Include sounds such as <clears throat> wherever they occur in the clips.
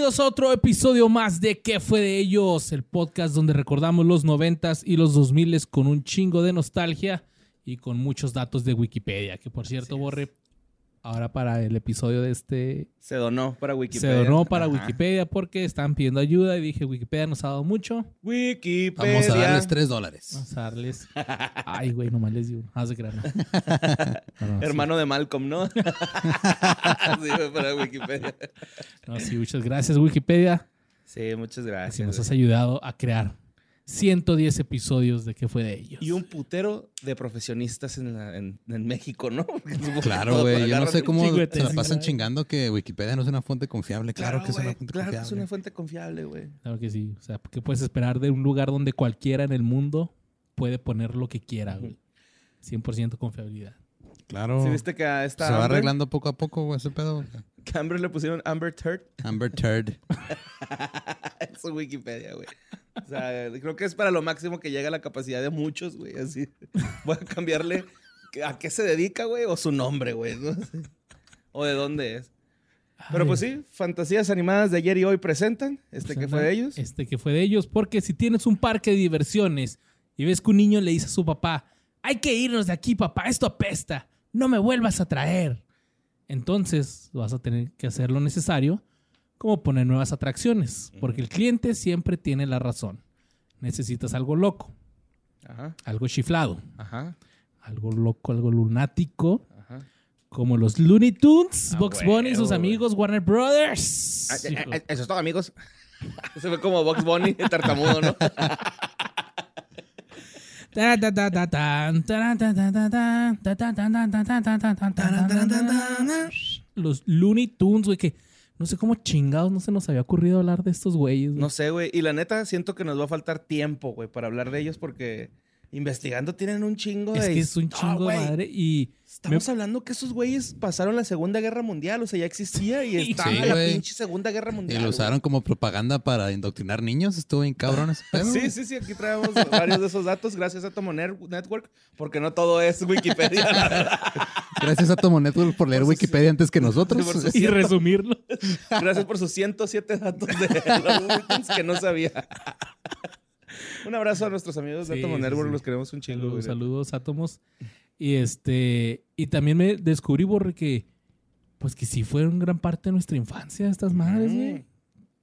Bienvenidos a otro episodio más de ¿Qué fue de ellos? El podcast donde recordamos los noventas y los 2000 con un chingo de nostalgia y con muchos datos de Wikipedia. Que por cierto, Borre, ahora para el episodio de este... Se donó para Wikipedia. Se donó para Ajá. Wikipedia porque estaban pidiendo ayuda y dije, Wikipedia nos ha dado mucho. Wikipedia. Vamos a darles 3 dólares. Vamos a darles... Ay, güey, nomás les digo. Haz de creer. no. <laughs> No, no, sí. Hermano de Malcolm, ¿no? <laughs> sí, para Wikipedia. No, sí, muchas gracias, Wikipedia. Sí, muchas que gracias. nos has ayudado a crear 110 episodios de ¿Qué fue de ellos? Y un putero de profesionistas en, la- en- en México, ¿no? <laughs> Claro, güey. Yo no sé cómo se la pasan chingando que Wikipedia no es una fuente confiable. Claro, que es una fuente Claro que es confiable. una fuente confiable, güey. Claro que sí. O sea, ¿qué puedes esperar de un lugar donde cualquiera en el mundo puede poner lo que quiera, güey? 100% confiabilidad. Claro. ¿Sí viste que a esta Se va arreglando poco a poco, güey, ese pedo. que Amber le pusieron Amber Turd Amber Turd. <laughs> en su Wikipedia, güey? O sea, creo que es para lo máximo que llega la capacidad de muchos, güey. Así. <laughs> Voy a cambiarle a qué se dedica, güey, o su nombre, güey. ¿no? <laughs> O de dónde es. Pero pues sí, fantasías animadas de ayer y hoy presentan. Este que fue de ellos. Este que fue de ellos. Porque si tienes un parque de diversiones y ves que un niño le dice a su papá, hay que irnos de aquí, papá, esto apesta, no me vuelvas a traer. Entonces vas a tener que hacer lo necesario, como poner nuevas atracciones, porque el cliente siempre tiene la razón. Necesitas algo loco, Ajá. algo chiflado, Ajá. algo loco, algo lunático, Ajá. como los Looney Tunes, ah, Box bueno, Bunny y sus bueno. amigos Warner Brothers. Ah, ah, eso es todo, amigos. Se fue como Box Bunny, el tartamudo, ¿no? Los Looney Tunes, güey, que no sé cómo chingados no se nos había ocurrido hablar de estos güeyes. güey. No sé, güey. Y la neta, siento que nos va a faltar tiempo, güey, para hablar de ellos porque investigando tienen un chingo es de... que es un chingo de madre y Estamos hablando que esos güeyes pasaron la Segunda Guerra Mundial, o sea, ya existía y <laughs> Sí, estaba la güey. pinche Segunda Guerra Y Mundial. lo güey. usaron como propaganda para indoctrinar niños. Estuvo bien cabrón ese <laughs> pedo. Sí, sí, sí, aquí traemos varios de esos datos gracias a Tomo Network, porque no todo es Wikipedia, la verdad. Gracias a Tomo Network por leer Por Wikipedia antes que nosotros. y resumirlo. Gracias por sus 107 datos de los que no sabía. Un abrazo a nuestros amigos de Sí, Network, los queremos un chingo. Saludos, saludos, átomos. Y este, y también me descubrí, Borre, que pues que sí fueron gran parte de nuestra infancia estas madres, güey. Mm.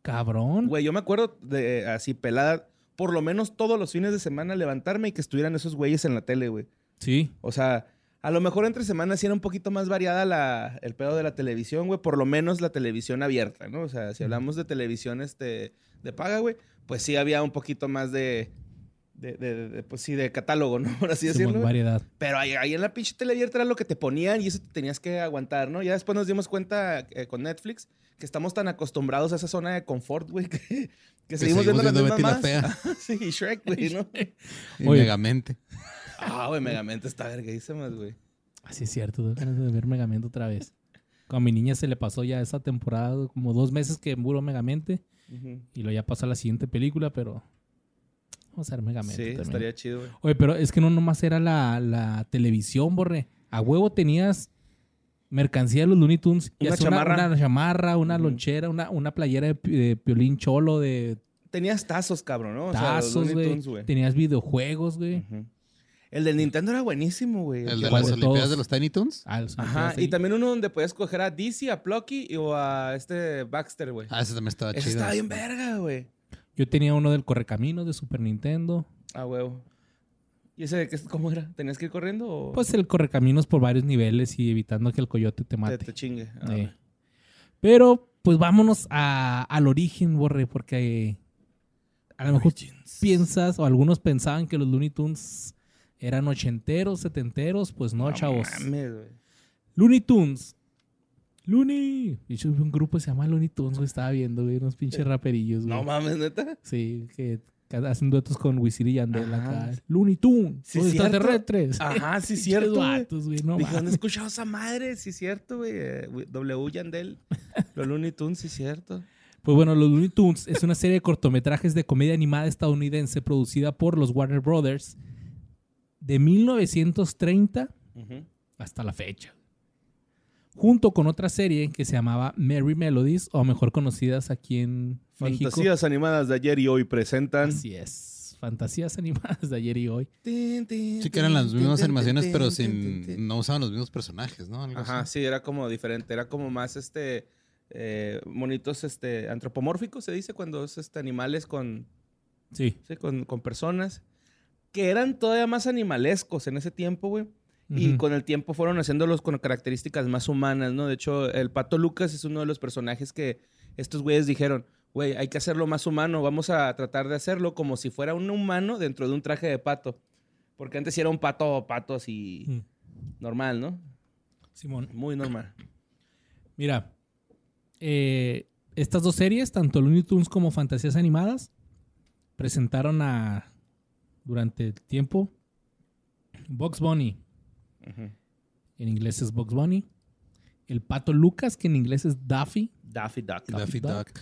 Cabrón. Güey, yo me acuerdo de así pelada, por lo menos todos los fines de semana levantarme y que estuvieran esos güeyes en la tele, güey. Sí. O sea, a lo mejor entre semanas sí era un poquito más variada la, el pedo de la televisión, güey. Por lo menos la televisión abierta, ¿no? O sea, si hablamos de televisión este, de paga, güey, pues sí había un poquito más de, de, de- de- pues sí, de catálogo, ¿no? <laughs> Por así decirlo. güey. variedad. Pero ahí, ahí en la pinche tele abierta era lo que te ponían y eso te tenías que aguantar, ¿no? Ya después nos dimos cuenta eh, con Netflix que estamos tan acostumbrados a esa zona de confort, güey, <laughs> que, que seguimos, seguimos viendo las mismas la más. <laughs> sí, y Shrek, güey, ¿no? Y Oye. Megamente. Ah, güey, Megamente está verguísimas, güey. Así es cierto, tengo ganas de ver Megamente otra vez. Con mi niña se le pasó ya esa temporada, como dos meses que murió Megamente. Y lo ya pasó a la siguiente película, pero vamos a ver Megamente. Sí, también. estaría chido, güey. Oye, pero es que no nomás era la, la televisión, borre. A huevo tenías mercancía de los Looney Tunes. y Una chamarra. Una, chamarra, una lonchera, una, una playera de, de piolín cholo, de Tenías tazos, cabrón, ¿no? O tazos, güey. Tenías videojuegos, güey. Ujú. El del Nintendo era buenísimo, güey. El de ¿Cuál las de Olimpiadas todos? de los Tiny Toons. Ah, los Ajá, y también uno donde podías coger a DC, a Plucky o a este Baxter, güey. Ah, ese también estaba Ese chido. estaba bien verga, güey. Yo tenía uno del Correcaminos de Super Nintendo. Ah, huevo. ¿Y ese de qué, cómo era? ¿Tenías que ir corriendo o Pues el Correcaminos por varios niveles y evitando que el coyote te te, mate. te chingue? Ah, Eh. Pero, pues vámonos a- al origen, Borre, porque eh, a lo mejor piensas, o algunos pensaban que los Looney Tunes eran ochenteros, setenteros, pues no, chavos. mames, güey. Looney Tunes. Looney. De hecho, un grupo que se llama Looney Tunes, güey, estaba viendo, güey, unos pinches raperillos, güey. No mames, neta. Sí, que hacen duetos con Wisin y Yandel acá. Looney Tunes. Sí, los cierto. extraterrestres. Ajá, sí, <laughs> cierto, vatos, güey, no Dije, ¿dónde he escuchado esa madre? Sí, cierto. Eh, güey, W. Yandel. Los Looney Tunes, sí, cierto. Pues bueno, los Looney Tunes es una serie de cortometrajes de comedia animada estadounidense producida por los Warner Brothers de 1930 Ujú. hasta la fecha. junto con otra serie que se llamaba Merry Melodies, o mejor conocidas aquí en México. Fantasías animadas de ayer y hoy presentan. Así es. Fantasías animadas de ayer y hoy. Sí que eran las mismas animaciones, pero sin no usaban los mismos personajes, ¿no? Algo Ajá, así. sí, era como diferente. Era como más este. eh, monitos este, antropomórficos, se dice, cuando es este, animales con, Sí. sí, con, con personas. Que eran todavía más animalescos en ese tiempo, güey. Y con el tiempo fueron haciéndolos con características más humanas, ¿no? De hecho, el Pato Lucas es uno de los personajes que estos güeyes dijeron, güey, hay que hacerlo más humano, vamos a tratar de hacerlo como si fuera un humano dentro de un traje de pato. Porque antes sí era un pato, pato así Mm. normal, ¿no? Simón. Muy normal. Mira, eh, estas dos series, tanto Looney Tunes como Fantasías Animadas, presentaron a, durante el tiempo, Bugs Bunny. En inglés es Bugs Bunny. El Pato Lucas, que en inglés es Daffy. Daffy Duck. Daffy Duck. Duck.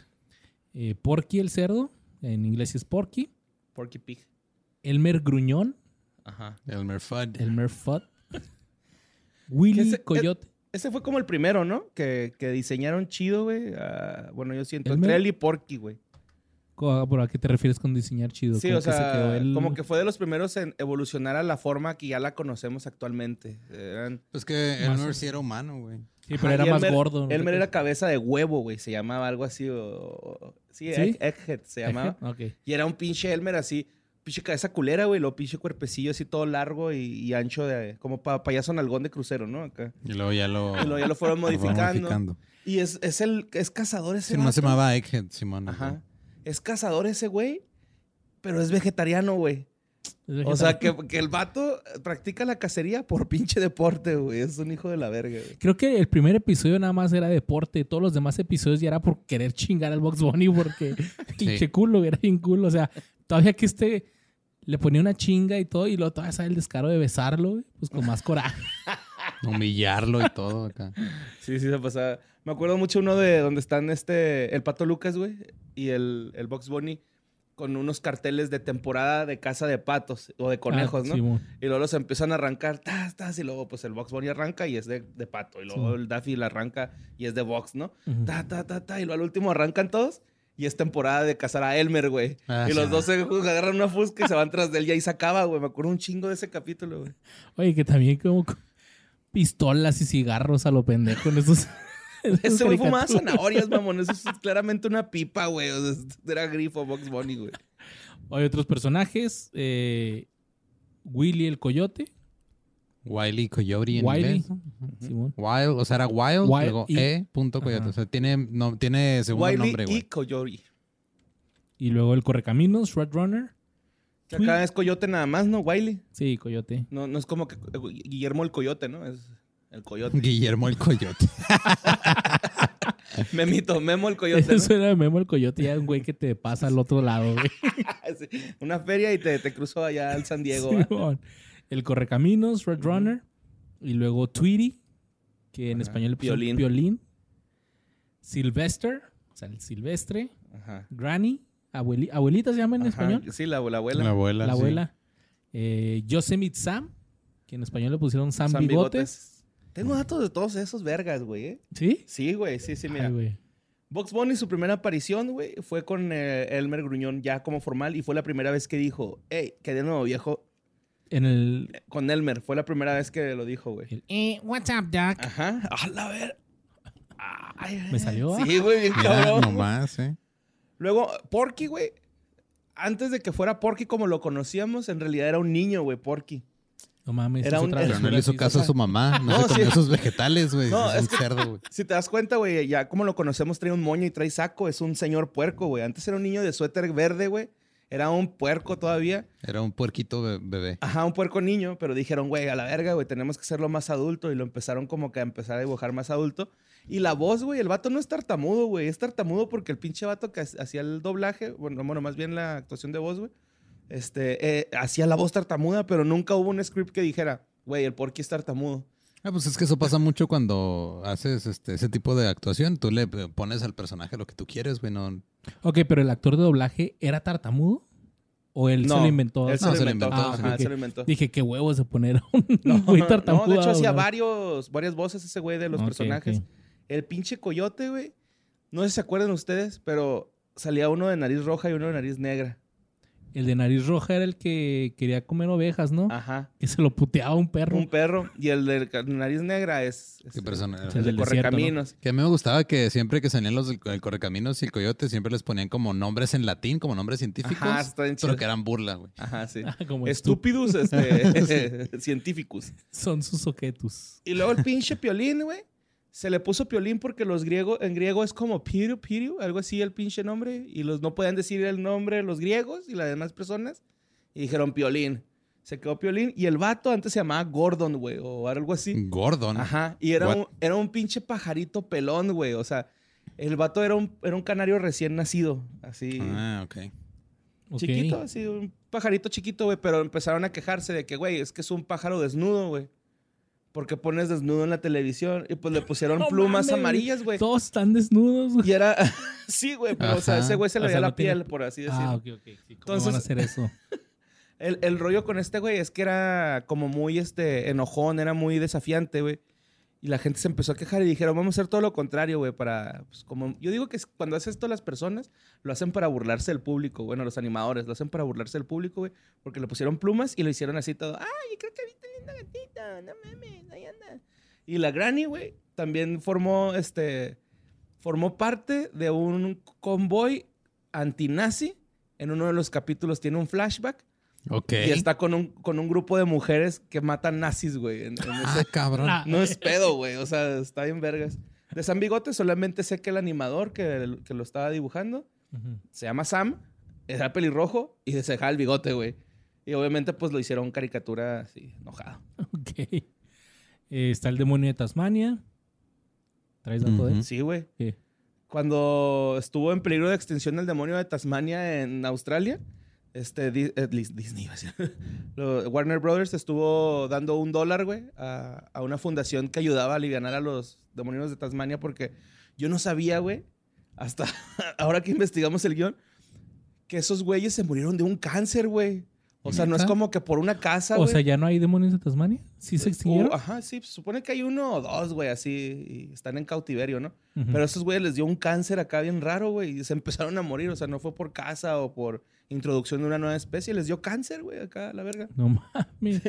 Eh, Porky el cerdo, en inglés es Porky. Porky Pig. Elmer Gruñón, Ajá. Elmer Fudd. Elmer Fudd. <laughs> Willy ese- Coyote. Ese fue como el primero, ¿no? Que, que diseñaron chido, güey. Ah, bueno, yo siento ¿Elmer? entre él y Porky, güey. Co- ¿Por a qué te refieres con diseñar chido? Sí, Como o que se sea, quedó como que fue de los primeros en evolucionar a la forma que ya la conocemos actualmente. Eran- Pues que Elmer sí era humano, güey. Sí, pero Ajá, era más Elmer- gordo. ¿no? Elmer era cabeza de huevo, güey. Se llamaba algo así. o- Sí, ¿Sí? Egg- Egghead se llamaba. Y era un pinche Elmer así, pinche cabeza culera, güey. Lo pinche cuerpecillo así todo largo y, y ancho, de como pa- payaso nalgón de crucero, ¿no? Acá. Y luego ya lo, Y luego ya lo fueron <laughs> lo modificando. Y es, es el es cazador ese Sí, nomás se llamaba Egghead, Simón. Ajá. Es cazador ese güey, pero es vegetariano, güey. O sea, que, que el vato practica la cacería por <laughs> pinche deporte, güey. Es un hijo de la verga, güey. Creo que el primer episodio nada más era deporte. Todos los demás episodios ya era por querer chingar al Box Bunny porque <laughs> <laughs> pinche culo, era bien culo. O sea, todavía que este le ponía una chinga y todo y luego todavía sale el descaro de besarlo, güey, pues con más coraje. Humillarlo y todo acá. Sí, sí, se pasaba. Me acuerdo mucho uno de donde están este, el Pato Lucas, güey, y el, el Box Bunny con unos carteles de temporada de caza de patos o de conejos, Ah, ¿no? Simón. Y luego los empiezan a arrancar, tas, tas, y luego pues el Box Bunny arranca y es de, de pato. Y luego Sí. el Daffy la arranca y es de Box, ¿no? Ta, ta, ta, ta. Y luego al último arrancan todos y es temporada de cazar a Elmer, güey. Ah, y sí, los ¿no? dos se agarran una fusca y se van <laughs> tras de él y ahí se acaba, güey. Me acuerdo un chingo de ese capítulo, güey. Oye, que también como pistolas y cigarros a lo pendejo en esos. <laughs> Ese güey fumaba zanahorias, mamón. Eso es claramente una pipa, güey. O sea, era grifo Box Bunny, güey. Hay otros personajes. eh, Willy el Coyote. Wiley Coyote en Wiley. inglés. Simón. Wild, o sea, era Wild, Wild luego y- E. punto Coyote. Ajá. O sea, tiene, no, tiene segundo Wiley nombre, y güey. Coyote. Y luego el Correcaminos, Red Runner. Que acá es Coyote nada más, ¿no? Wiley. Sí, Coyote. No, no es como que eh, Guillermo el Coyote, ¿no? Es el Coyote. Guillermo el Coyote. <laughs> Memito, Memo el Coyote. ¿no? Eso era Memo el Coyote, ya un güey que te pasa al otro lado, güey. <laughs> Sí, Una feria y te, te cruzó allá al San Diego. El Correcaminos, Red Runner. Y luego Tweety, que en Ajá. español le pusieron Piolín. Piolín. Sylvester, o sea, el Silvestre. Ajá. Granny, abueli- abuelita se llama en Ajá. español. Sí, la, la abuela. La abuela. La sí. abuela. Eh, Yosemite Sam, que en español le pusieron Sam, San Bigotes. Tengo datos de todos esos vergas, güey. ¿eh? ¿Sí? Sí, güey. Sí, sí, mira. Ay, güey. Box Bunny, su primera aparición, güey, fue con eh, Elmer Gruñón ya como formal y fue la primera vez que dijo, hey, que de nuevo, viejo, En el, con Elmer. Fue la primera vez que lo dijo, güey. el, eh, what's up, Doc? Ajá. A la ver. Ay, Me salió, Sí, güey, bien cabrón. nomás, ¿eh? Luego, Porky, güey. Antes de que fuera Porky como lo conocíamos, en realidad era un niño, güey, Porky. No mames. Era es un- otra era- Pero no le hizo caso a su mamá. <laughs> No, No, se comió sí. sus vegetales, güey. No, es es un que- cerdo, güey. Si te das cuenta, güey, ya como lo conocemos, trae un moño y trae saco. Es un señor puerco, güey. Antes era un niño de suéter verde, güey. Era un puerco todavía. Era un puerquito be- bebé. Ajá, un puerco niño, pero dijeron, güey, a la verga, güey, tenemos que hacerlo más adulto. Y lo empezaron como que a empezar a dibujar más adulto. Y la voz, güey, el vato no es tartamudo, güey. Es tartamudo porque el pinche vato que ha- hacía el doblaje, bueno, bueno, más bien la actuación de voz, güey, este, eh, hacía la voz tartamuda, pero nunca hubo un script que dijera, güey, el porky es tartamudo. Ah, pues es que eso pasa mucho cuando haces este, ese tipo de actuación. Tú le pones al personaje lo que tú quieres, güey. No... Ok, pero el actor de doblaje era tartamudo. ¿O él se No, lo inventó? Él se No, lo se lo inventó. Ajá, ok. se lo inventó. Dije, qué huevos de poner un <laughs> No, güey no, tartamudo. de hecho hacía varios, varias voces ese güey de los personajes. El pinche coyote, güey. No sé si se acuerdan ustedes, pero salía uno de nariz roja y uno de nariz negra. El de nariz roja era el que quería comer ovejas, ¿no? Ajá. Que se lo puteaba un perro. Un perro. Y el de nariz negra es, es ¿Qué persona era? El el desierto, correcaminos. Que a mí me gustaba que siempre que salían los del el Correcaminos y el Coyote, siempre les ponían como nombres en latín, como nombres científicos, Ajá, está bien chido. pero que eran burla, güey. Ajá, sí. <laughs> Ah, como Estúpidos este, <laughs> <laughs> científicos. Son sus oquetus. Y luego el pinche piolín, güey. Se le puso piolín porque los griegos, en griego es como piru, piru, algo así el pinche nombre. Y los no podían decir el nombre los griegos y las demás personas. Y dijeron piolín. Se quedó piolín. Y el vato antes se llamaba Gordon, güey, o algo así. Gordon. Ajá. Y era What? un, era un pinche pajarito pelón, güey. O sea, el vato era un, era un canario recién nacido. Así. Ah, ok. Ok. Chiquito, así, un pajarito chiquito, güey. Pero empezaron a quejarse de que, güey, es que es un pájaro desnudo, güey. Porque pones desnudo en la televisión. Y pues le pusieron <laughs> No plumas mames, amarillas, güey. Todos están desnudos, güey. Y era. <laughs> sí, güey. Pero, o sea, ese güey se le O veía sea, la no tiene- piel, por así decirlo. Ah, ok, ok. Sí, ¿Cómo Entonces- van a hacer eso? <laughs> El, el rollo con este güey es que era como muy este, enojón, era muy desafiante, güey. Y la gente se empezó a quejar y dijeron, vamos a hacer todo lo contrario, güey, para, pues, como, yo digo que cuando haces esto las personas, lo hacen para burlarse del público, bueno, los animadores, lo hacen para burlarse del público, güey, porque le pusieron plumas y lo hicieron así todo, ay, creo que no mames, ahí anda. Y la Granny, güey, también formó, este, formó parte de un convoy antinazi. En uno de los capítulos tiene un flashback Ok. y está con un, con un grupo de mujeres que matan nazis, güey. en- en Ah, ese- cabrón. Ah. No es pedo, güey. O sea, está bien vergas. De San Bigote solamente sé que el animador que, que lo estaba dibujando Ujú. se llama Sam, era pelirrojo y se dejaba el bigote, güey. Y obviamente pues lo hicieron caricatura así, enojado. Ok. Eh, está el demonio de Tasmania. ¿Traes dato de él? Sí, güey. Cuando estuvo en peligro de extinción el demonio de Tasmania en Australia, este, eh, Dis- Disney, <laughs> Warner Brothers estuvo dando un dólar, güey, a, a una fundación que ayudaba a aliviar a los demonios de Tasmania porque yo no sabía, güey, hasta <laughs> ahora que investigamos el guion, que esos güeyes se murieron de un cáncer, güey. O sea, no es como que por una casa, O sea, ¿ya no hay demonios de Tasmania? ¿Sí se extinguieron? O- ajá, sí, supone que hay uno o dos, güey, así, y están en cautiverio, ¿no? Ujú. Pero a esos güeyes les dio un cáncer acá bien raro, güey, y se <laughs> empezaron a morir. O sea, no fue por casa o por introducción de una nueva especie, les dio cáncer, güey, acá a la verga. No mames.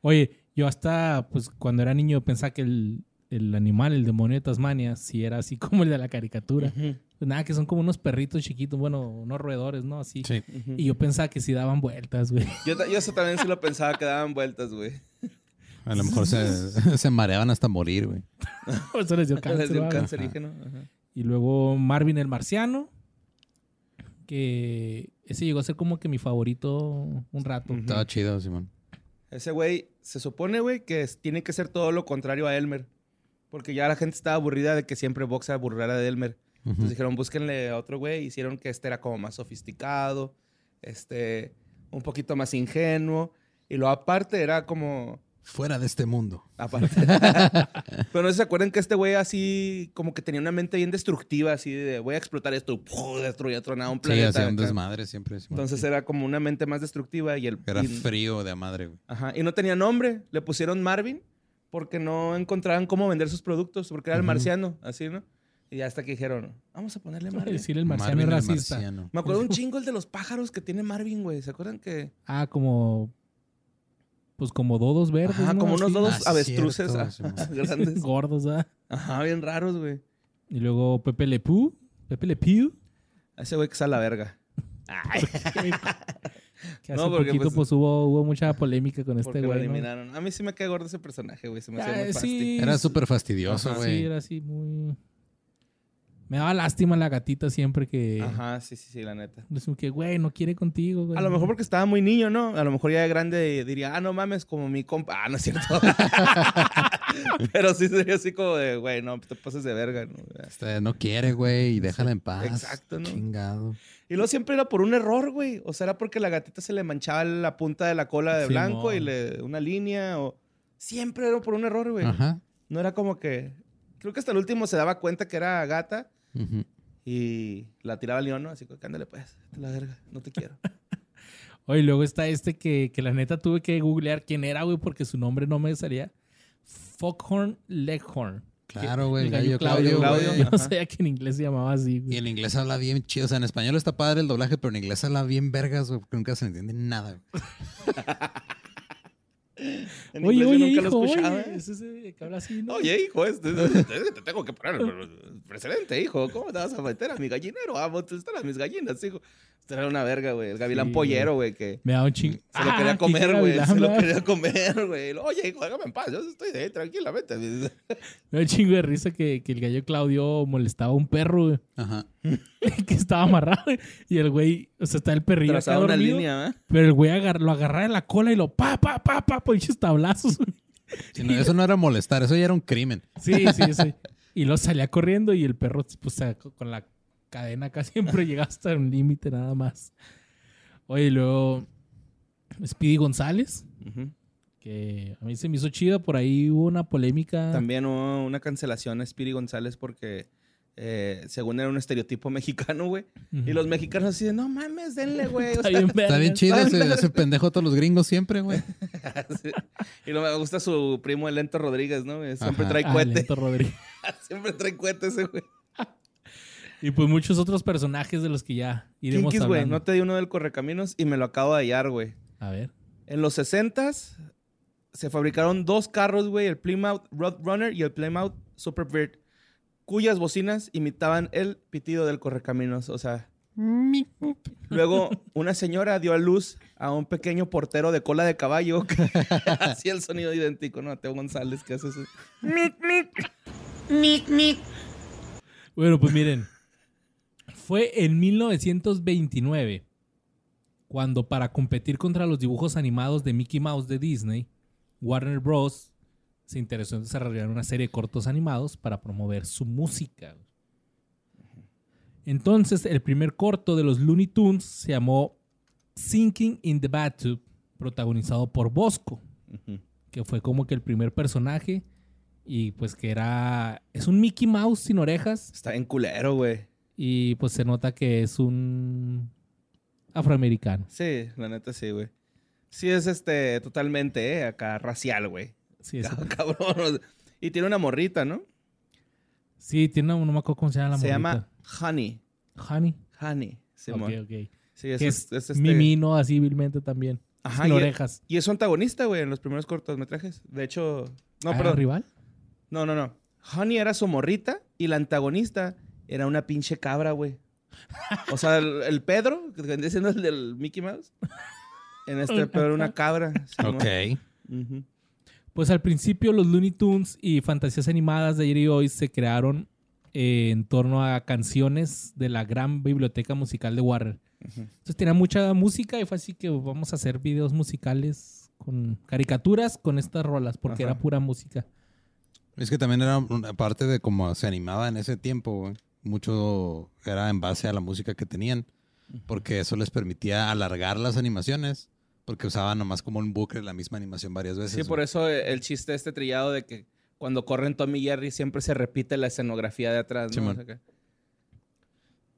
Oye, yo hasta, pues, cuando era niño pensaba que el, el animal, el demonio de Tasmania, sí era así <laughs> como el de la caricatura. Pues nada, que son como unos perritos chiquitos, bueno, unos roedores, ¿no? Así. Sí. Y yo pensaba que sí daban vueltas, güey. <laughs> Yo, yo eso también sí lo pensaba que daban vueltas, güey. A lo mejor se, <laughs> se mareaban hasta morir, güey. Por eso les dio cáncer. Les dio un cancerígeno. ajá. Y luego Marvin el Marciano, que ese llegó a ser como que mi favorito un rato. Estaba chido, Simón. Ese güey, se supone, güey, que es- tiene que ser todo lo contrario a Elmer. Porque ya la gente estaba aburrida de que siempre Boxa burlara de Elmer. Entonces dijeron, búsquenle a otro güey. Hicieron que este era como más sofisticado, este, un poquito más ingenuo. Y luego aparte era como... Fuera de este mundo. Aparte. <laughs> Pero no sé si se acuerdan que este güey así como que tenía una mente bien destructiva, así de voy a explotar esto, ¡pum! destruía, tronaba un Sí, planeta. hacía un desmadre siempre. Entonces era como una mente más destructiva y el... Era y- frío de madre, güey. Ajá, y no tenía nombre. Le pusieron Marvin porque no encontraban cómo vender sus productos, porque era el marciano, así, ¿no? Y ya hasta que dijeron, vamos a ponerle Marvin. Decir el marciano Marvin es el racista. marciano. Me acuerdo un chingo el de los pájaros que tiene Marvin, güey. ¿Se acuerdan que? Ah, como. Pues como dodos verdes. Ajá, ¿no? como unos dodos Ah, avestruces cierto, ah, <laughs> grandes. <laughs> Gordos, ¿ah? Ajá, bien raros, güey. Y luego Pepe Le Pew. Pepe Le Pew. Ese güey que está a la verga. <laughs> Que hace No, porque, poquito pues, pues, hubo, hubo mucha polémica con este güey. ¿no? eliminaron. A mí sí me cae gordo ese personaje, güey. Se me hacía Ah, muy sí. Era súper fastidioso, güey. Sí, era así muy. Me daba lástima la gatita siempre que. Ajá, sí, sí, sí, la neta. Es como que, güey, no quiere contigo, güey. A lo mejor porque estaba muy niño, ¿no? A lo mejor ya de grande diría, ah, no mames, como mi compa. Ah, no es cierto. <laughs> Pero sí sería así como de, güey, no, te pases de verga, ¿no? Este, no quiere, güey, y déjala en paz. Exacto, ¿no? Chingado. Y luego siempre era por un error, güey. O sea, era porque la gatita se le manchaba la punta de la cola de blanco y le una línea o... Siempre era por un error, güey. Ajá. No era como que... Creo que hasta el último se daba cuenta que era gata Y la tiraba al león, ¿no? Así que, ándale pues, te la verga, no te quiero. <laughs> Oye, luego está este que, que la neta tuve que googlear quién era, güey, porque su nombre no me salía. Foghorn Leghorn. Claro, güey, El gallo Claudio, Claudio, Claudio. güey. Yo <laughs> no sabía que en inglés se llamaba así, Y en inglés habla bien chido. O sea, en español está padre el doblaje, pero en inglés habla bien vergas, güey. porque Nunca se entiende nada. güey. <laughs> <laughs> En Oye, oye, nunca lo hijo, escuchaba, oye, es ese que habla así, ¿no? Oye, hijo, este, este- te tengo que poner precedente, hijo. ¿Cómo te vas a meter a mi gallinero? Ah, a estar a mis gallinas, hijo. Esto era una verga, güey. El gavilán Sí, pollero, güey, que Me da un ching. se lo Ah, quería comer, güey. Se lo quería comer, güey. Oye, hijo, déjame en paz. Yo estoy de ahí tranquilamente. Me da un chingo de risa que, que el gallo Claudio molestaba a un perro, güey, Ajá. <laughs> que estaba amarrado. Y el güey, o sea, está el perrillo acá Trazaba una dormido. línea, ¿eh? Pero el güey agar- lo agarraba de la cola y lo pa, pa, pa, pa, pinches tablazos. güey. Sí, no, eso no era molestar, eso ya era un crimen. Sí, sí, sí. Y lo salía corriendo y el perro, pues, con la cadena acá siempre llegaba hasta un límite nada más. Oye, y luego Speedy González, que a mí se me hizo chido, por ahí hubo una polémica. También hubo una cancelación a Spiri González porque eh, según era un estereotipo <laughs> mexicano, güey. Y los mexicanos así de, no mames, denle, güey. O Está sea, bien, <laughs> Está bien vergas. chido ese, ese <laughs> pendejo a todos los gringos siempre, güey. sí. Y luego me gusta su primo, el Lento Rodríguez, ¿no? Siempre Ajá. trae Ah, cohete. Lento Rodríguez. Siempre trae cohete ese, güey. Y pues muchos otros personajes de los que ya iremos Kinkis, güey. hablando. No te di uno del Correcaminos y me lo acabo de hallar, güey. A ver. En los 60s se fabricaron dos carros, güey, el Plymouth Roadrunner y el Plymouth Superbird, cuyas bocinas imitaban el pitido del Correcaminos, o sea... Luego, una señora dio a luz a un pequeño portero de cola de caballo <laughs> que hacía el sonido idéntico, ¿no? Teo González, que hace eso. Bueno, pues miren. Fue en 1929 cuando para competir contra los dibujos animados de Mickey Mouse de Disney, Warner Bros. Se interesó en desarrollar una serie de cortos animados para promover su música. Entonces, el primer corto de los Looney Tunes se llamó Sinking in the Bathtub, protagonizado por Bosco, que fue como que el primer personaje y pues que era es un Mickey Mouse sin orejas Está en culero, güey. y pues se nota que es un afroamericano. Sí, la neta sí, güey. Sí es este totalmente, eh, acá racial, güey. Sí, <laughs> es- Cabrón. Y tiene una morrita, ¿no? sí, tiene una, no me acuerdo cómo se llama la Se morrita. llama Honey. Honey. Honey. Simón. ok, ok. Sí, es, es, es, es este- Mimi, ¿no? Así vilmente también. Ajá, sin y- orejas. Y es su antagonista, güey, en los primeros cortometrajes. De hecho, no, ¿Ah, perdón. rival? No, no, no. Honey era su morrita y la antagonista era una pinche cabra, güey. O sea, el, el Pedro, que vendría siendo el del Mickey Mouse. En este Pedro era una cabra. Simón. Ok. Ujú. Pues al principio los Looney Tunes y fantasías animadas de ayer y hoy se crearon eh, en torno a canciones de la gran biblioteca musical de Warner. Entonces tenía mucha música y fue así que vamos a hacer videos musicales con caricaturas con estas rolas porque Ajá. era pura música. Es que también era una parte de cómo se animaba en ese tiempo, güey. Mucho era en base a la música que tenían. Porque eso les permitía alargar las animaciones. Porque usaban nomás como un bucle la misma animación varias veces. Sí, por eso el chiste este trillado de que cuando corren Tommy y Jerry siempre se repite la escenografía de atrás, ¿no? Simón. O sea que-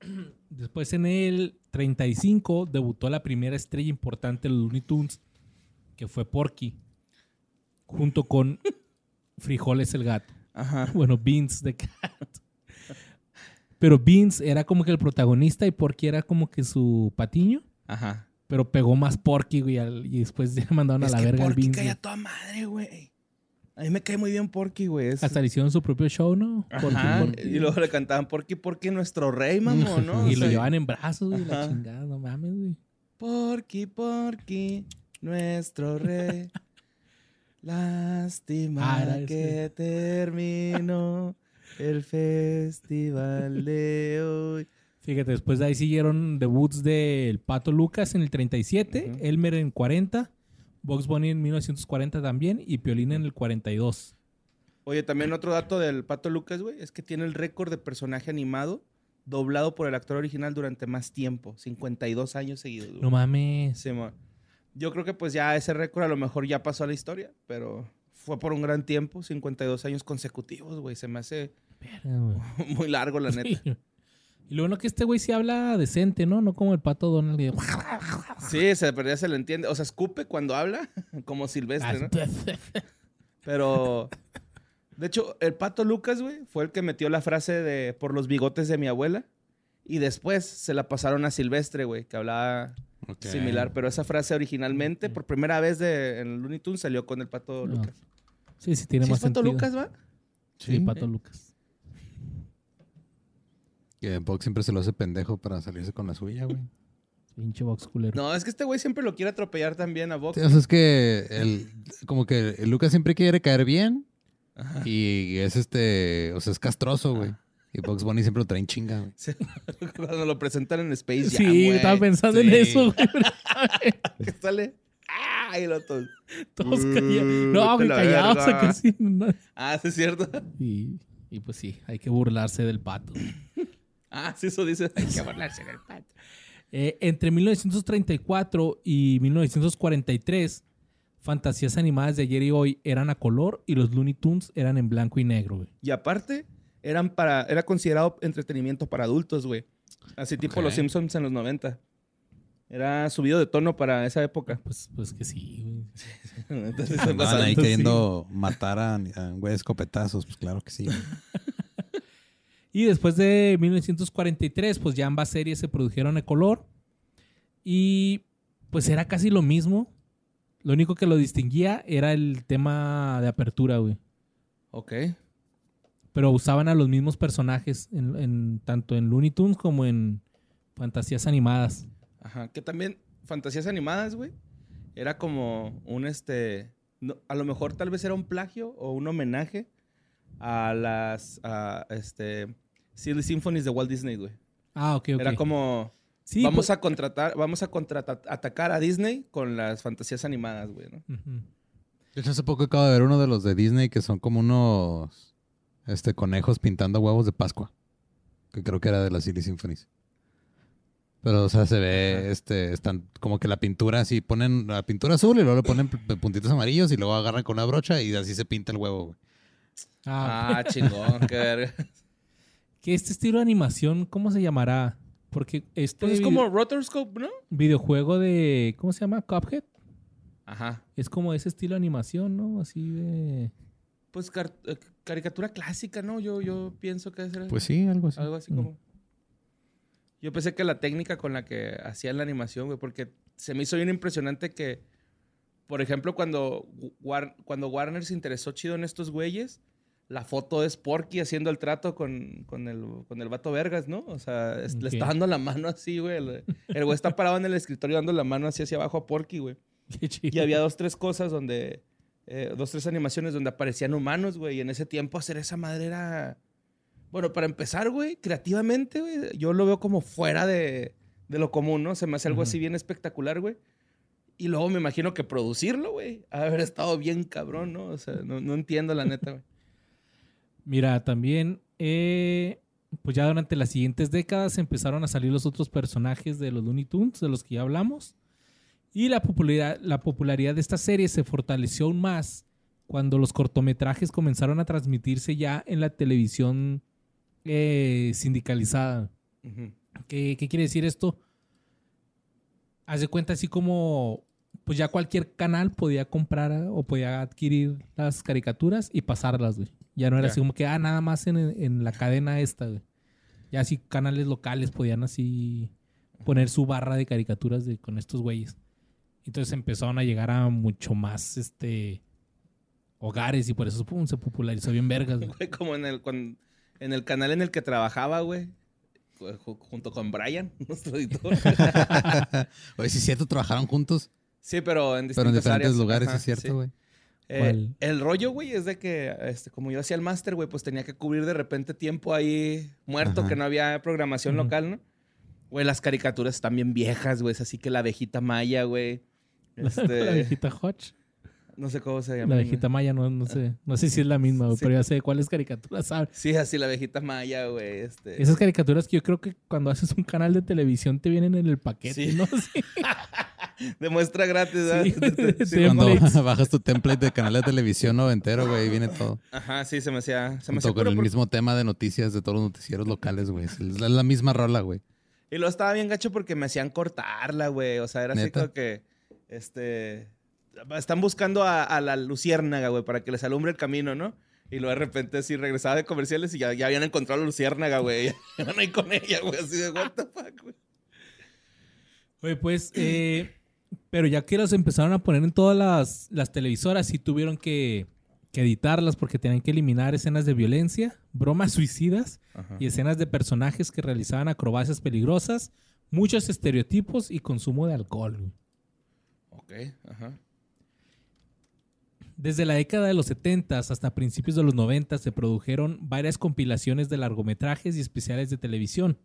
<clears throat> Después en el 35 debutó la primera estrella importante de los Looney Tunes, que fue Porky, junto con <laughs> Frijoles el gato. Ajá. <laughs> Bueno, Beans the Cat. Pero Beans era como que el protagonista y Porky era como que su patiño. Ajá. Pero pegó más Porky, güey, al- y después ya <laughs> mandaron a la que verga al Porky Beans. cae a güey. toda madre, güey. A mí me cae muy bien Porky, güey. Es- Hasta le hicieron su propio show, ¿no? Porky, Ajá. Porky. Y <laughs> luego le cantaban Porky, Porky, nuestro rey, mamón, ¿no? <laughs> Y O lo llevaban en brazos, güey, la chingada, no mames, güey. Porky, Porky, nuestro rey. Lástima Ah, que terminó el festival de hoy. Fíjate, después de ahí siguieron debuts del Pato Lucas en el 37, Ujú. Elmer en 40, Box Bunny en 1940 también y Piolín en el 42. Oye, también otro dato del Pato Lucas, güey, es que tiene el récord de personaje animado doblado por el actor original durante más tiempo, 52 años seguidos. güey. No mames. Sí. Yo creo que pues ya ese récord a lo mejor ya pasó a la historia, pero fue por un gran tiempo, 52 años consecutivos, güey. Se me hace <laughs> muy largo, la <laughs> neta. Sí. Y lo bueno que este güey sí habla decente, ¿no? No como el pato Donald. que- <laughs> Sí, se, pero ya se le entiende. O sea, escupe cuando habla, <laughs> como silvestre, ¿no? <laughs> Pero. De hecho, el pato Lucas, güey, fue el que metió la frase de por los bigotes de mi abuela. Y después se la pasaron a Silvestre, güey, que hablaba similar. Pero esa frase originalmente, por primera vez de, en Looney Tunes, salió con el pato No. Lucas. Sí, sí, tiene ¿Sí más es pato sentido. Lucas, va? Sí, pato Lucas. Que Box siempre se lo hace pendejo para salirse con la suya, güey. Pinche box culero. No, es que este güey siempre lo quiere atropellar también a Vox. Sí, o sea, es que el, como que el Lucas siempre quiere caer bien y es este, o sea, es castroso, güey. Y Box Bunny siempre lo trae en chinga, güey. Sí, <laughs> Cuando lo presentan en Space Jam, sí, güey. estaba pensando en Sí. eso, güey. <laughs> Que sale... ¡Ah! Y lo todo... Todos Mm, callados. No, güey, la callados. acá sí, no. Ah, sí es cierto. Y, y pues sí, hay que burlarse del pato. Ah, sí, eso dice. Hay que burlarse del pato. Eh, entre 1934 y 1943, fantasías animadas de ayer y hoy eran a color y los Looney Tunes eran en blanco y negro, güey. Y aparte, eran para, era considerado entretenimiento para adultos, güey. Así tipo. Los Simpsons en los 90. Era subido de tono para esa época. Pues, pues que sí, güey. <laughs> Entonces, Andaban <laughs> ahí sí. queriendo matar a, a güey escopetazos, pues claro que sí. güey. <laughs> Y después de 1943, pues ya ambas series se produjeron a color. Y pues era casi lo mismo. Lo único que lo distinguía era el tema de apertura, güey. Ok. Pero usaban a los mismos personajes, en, en- tanto en Looney Tunes como en fantasías animadas. Ajá. Que también, fantasías animadas, güey. Era como un este. no, a lo mejor tal vez era un plagio o un homenaje a las. A, este. Silly Symphonies de Walt Disney, güey. Ah, ok, ok. Era como. Sí, vamos pues- a contratar, vamos a contratar, atacar a Disney con las fantasías animadas, güey, ¿no? De hecho, hace poco acabo de ver uno de los de Disney que son como unos este, conejos pintando huevos de Pascua. Que creo que era de las Silly Symphonies. Pero, o sea, se ve, Ajá. este, están como que la pintura así, ponen la pintura azul y luego le ponen puntitos amarillos y luego agarran con una brocha y así se pinta el huevo, güey. Ah, Ah, chingón, qué verga. <laughs> que este estilo de animación, ¿cómo se llamará? Porque este Pues es como Rotoscope, ¿no? videojuego de, ¿cómo se llama? Cuphead. Ajá. Es como ese estilo de animación, ¿no? Así de... Pues car- eh, caricatura clásica, ¿no? Yo, yo pienso que es Pues sí, algo así. algo así Mm. como. Yo pensé que la técnica con la que hacían la animación, güey, porque se me hizo bien impresionante que, por ejemplo, cuando, War- cuando Warner se interesó chido en estos güeyes, la foto es Porky haciendo el trato con, con, el, con el vato Vergas, ¿no? O sea, es- le está dando la mano así, güey. El el güey está parado en el escritorio dando la mano así hacia abajo a Porky, güey. <laughs> Qué chido. Y había dos, tres cosas donde. eh, dos, tres animaciones donde aparecían humanos, güey. Y en ese tiempo hacer esa madre era. Bueno, para empezar, güey, creativamente, güey, yo lo veo como fuera de, de lo común, ¿no? Se me hace algo así bien espectacular, güey. Y luego me imagino que producirlo, güey, haber estado bien cabrón, ¿no? O sea, no, no entiendo la neta, güey. Mira, también, eh, pues ya durante las siguientes décadas empezaron a salir los otros personajes de los Looney Tunes, de los que ya hablamos. Y la popularidad, la popularidad de esta serie se fortaleció aún más cuando los cortometrajes comenzaron a transmitirse ya en la televisión eh, sindicalizada. ¿Qué, qué quiere decir esto? Haz de cuenta así como, pues ya cualquier canal podía comprar o podía adquirir las caricaturas y pasarlas, güey. Ya no era así como que, ah, nada más en, en la cadena esta, güey. Ya así canales locales podían así poner su barra de caricaturas de, con estos güeyes. Entonces empezaron a llegar a mucho más, este, hogares y por eso pum, se popularizó bien vergas, güey. Güey, como en el, cuan- en el canal en el que trabajaba, güey. ju- Junto con Brian, <laughs> nuestro editor. <laughs> Oye, sí es cierto, trabajaron juntos, Sí, pero en pero en diferentes áreas. lugares, Ajá, es cierto, sí. güey. Eh, el rollo, güey, es de que, este, como yo hacía el máster, güey, pues tenía que cubrir de repente tiempo ahí muerto, Ajá. que no había programación local, ¿no? Güey, las caricaturas están bien viejas, güey, es así que la abejita maya, güey. <laughs> Este, la viejita Hodge. no sé cómo se llama. La viejita Maya, no, no sé. No sé si es la misma, güey, Sí. pero ya sé cuáles caricaturas sabes. Sí, así la abejita maya, güey. Este. Esas caricaturas que yo creo que cuando haces un canal de televisión te vienen en el paquete, Sí. ¿no? <laughs> Sí. <laughs> De muestra gratis, ¿verdad? Sí, <laughs> sí, Cuando <laughs> bajas tu template de canal de televisión noventero, güey, viene todo. Ajá, sí, se me hacía. Se me hacía Junto con el por- mismo tema de noticias de todos los noticieros locales, güey. Es la la misma rola, güey. Y luego estaba bien gacho porque me hacían cortarla, güey. O sea, era así ¿Neta? como que. Este. Están buscando a, a la luciérnaga, güey, para que les alumbre el camino, ¿no? Y luego de repente así regresaba de comerciales y ya, ya habían encontrado a la luciérnaga, güey. Ya iban ahí con ella, güey. Así de, what the fuck, güey. Oye, pues, eh, pero ya que los empezaron a poner en todas las, las televisoras, sí tuvieron que, que editarlas porque tenían que eliminar escenas de violencia, bromas suicidas Ajá. y escenas de personajes que realizaban acrobacias peligrosas, muchos estereotipos y consumo de alcohol. Ok, ajá. Desde la década de los 70 hasta principios de los 90 se produjeron varias compilaciones de largometrajes y especiales de televisión,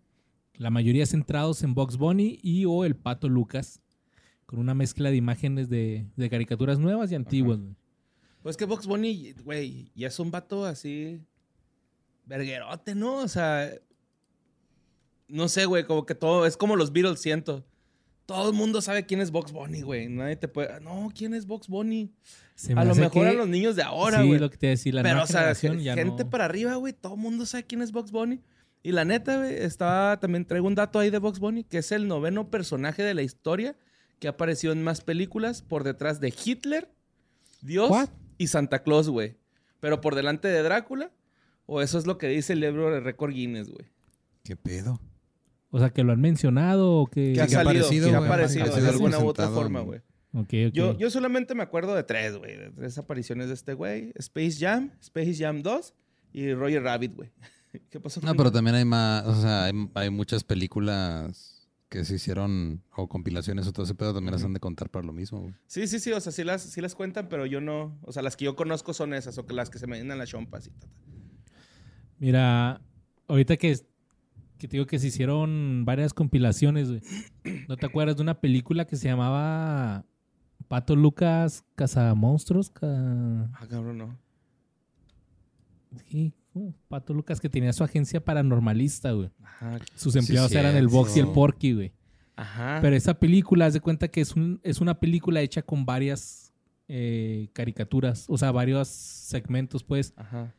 la mayoría centrados en Box Bunny y o El Pato Lucas, con una mezcla de imágenes de, de caricaturas nuevas y antiguas. güey. Pues que Box Bunny, güey, ya es un vato así. Verguerote, ¿no? O sea. No sé, güey, como que todo. Es como los Beatles, siento. Todo el mundo sabe quién es Box Bunny, güey. Nadie te puede. No, ¿quién es Box Bunny? Se me A lo hace mejor que- a los niños de ahora, sí, güey. lo que te iba a decir, la Pero, nueva o sea, generación gen- ya gente no- para arriba, güey. Todo el mundo sabe quién es Box Bunny. Y la neta, güey, estaba. También traigo un dato ahí de Box Bunny, que es el noveno personaje de la historia que ha aparecido en más películas por detrás de Hitler, Dios What? y Santa Claus, güey. Pero por delante de Drácula. O eso es lo que dice el libro de récord Guinness, güey. ¿Qué pedo? O sea, que lo han mencionado o que... Que ha que ha salido, aparecido, que ha aparecido de alguna u otra forma, güey. Ok, ok. Yo, yo solamente me acuerdo de tres, güey. De tres apariciones de este güey. Space Jam, Space Jam 2 y Roger Rabbit, güey. <laughs> ¿Qué pasó? No, pero también hay más, o sea, hay, hay muchas películas que se hicieron, o compilaciones o todo ese pedo, también las han de contar para lo mismo, güey. Sí, sí, sí. O sea, sí las, sí las cuentan, pero yo no... O sea, las que yo conozco son esas. O que las que se me vienen a las chompas y tal. Mira, ahorita que, que te digo que se hicieron varias compilaciones, güey. ¿No te acuerdas de una película que se llamaba Pato Lucas Cazamonstruos? Ca... Ah, cabrón, no. Sí, ¿cómo? Pato Lucas que tenía su agencia paranormalista, güey. Ajá. Sus Sí, empleados eran el Box y el. Porky, güey. Ajá. Pero esa película, haz de cuenta que es, un, es una película hecha con varias eh, caricaturas, o sea, varios segmentos, pues, Ajá.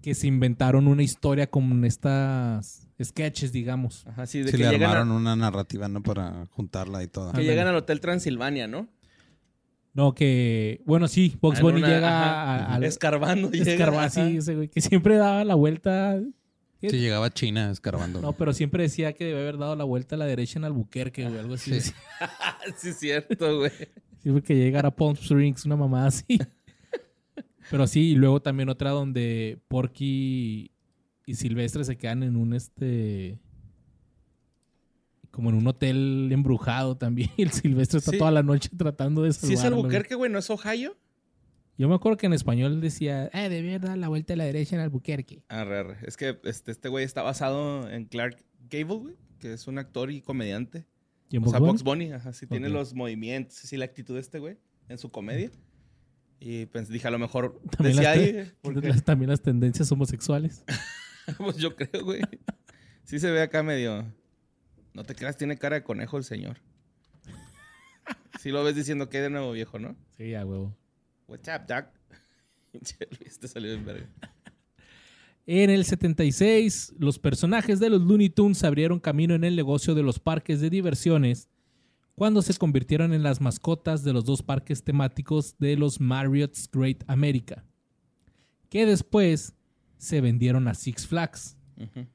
que se inventaron una historia con estas sketches, digamos. Ajá, sí. De Sí, que le llegan, a- armaron una narrativa, ¿no? Para juntarla y todo. que Ándale. llegan al Hotel Transilvania, ¿no? No, que, bueno, sí, Box Bunny una- llega ajá. a- al Escarbando. ajá. sí, ese güey, que siempre daba la vuelta. Sí, llegaba a China escarbando. No, pero siempre decía que debe haber dado la vuelta a la derecha en Albuquerque, güey, algo así. Sí. <laughs> sí, es cierto, güey. Siempre que llegara a Palm Springs, una mamada así. Pero sí, y luego también otra donde Porky y Silvestre se quedan en un este. Como en un hotel embrujado también. <laughs> Y el Silvestre está Sí. toda la noche tratando de Sí, es salvarlo. Albuquerque, güey, ¿no es Ohio? Yo me acuerdo que en español decía, eh, debía dar la vuelta a la derecha en Albuquerque. Arre, arre. Es que este, este güey está basado en Clark Gable, güey, que es un actor y comediante. ¿Y en O sea, Box Bunny? Bunny, ajá, sí tiene los movimientos, sí, la actitud de este güey en su comedia. Y pues dije, a lo mejor <laughs> También decía las, ahí, <laughs> porque- las- también las tendencias homosexuales. pues yo creo, güey. Sí se ve acá medio... No te creas, tiene cara de conejo el señor. Sí lo ves diciendo que de nuevo viejo, ¿no? Sí, ya, huevo. What's up, Jack? <laughs> Pinche Luis, te salió en verga. En el 76, los personajes de los Looney Tunes abrieron camino en el negocio de los parques de diversiones cuando se convirtieron en las mascotas de los dos parques temáticos de los Marriott's Great America, que después se vendieron a Six Flags. Ujú.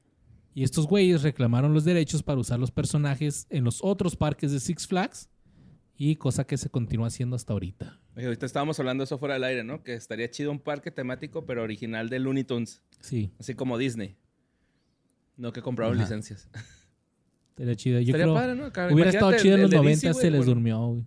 Y estos güeyes reclamaron los derechos para usar los personajes en los otros parques de Six Flags y cosa que se continúa haciendo hasta ahorita. Oye, ahorita estábamos hablando de eso fuera del aire, ¿no? Que estaría chido un parque temático, pero original de Looney Tunes. Sí, Así como Disney. No que compraron Ajá. licencias. estaría chido. Yo Estaría creo padre, ¿no? Hubiera estado chido en los el de 90, DC, se les durmió, güey.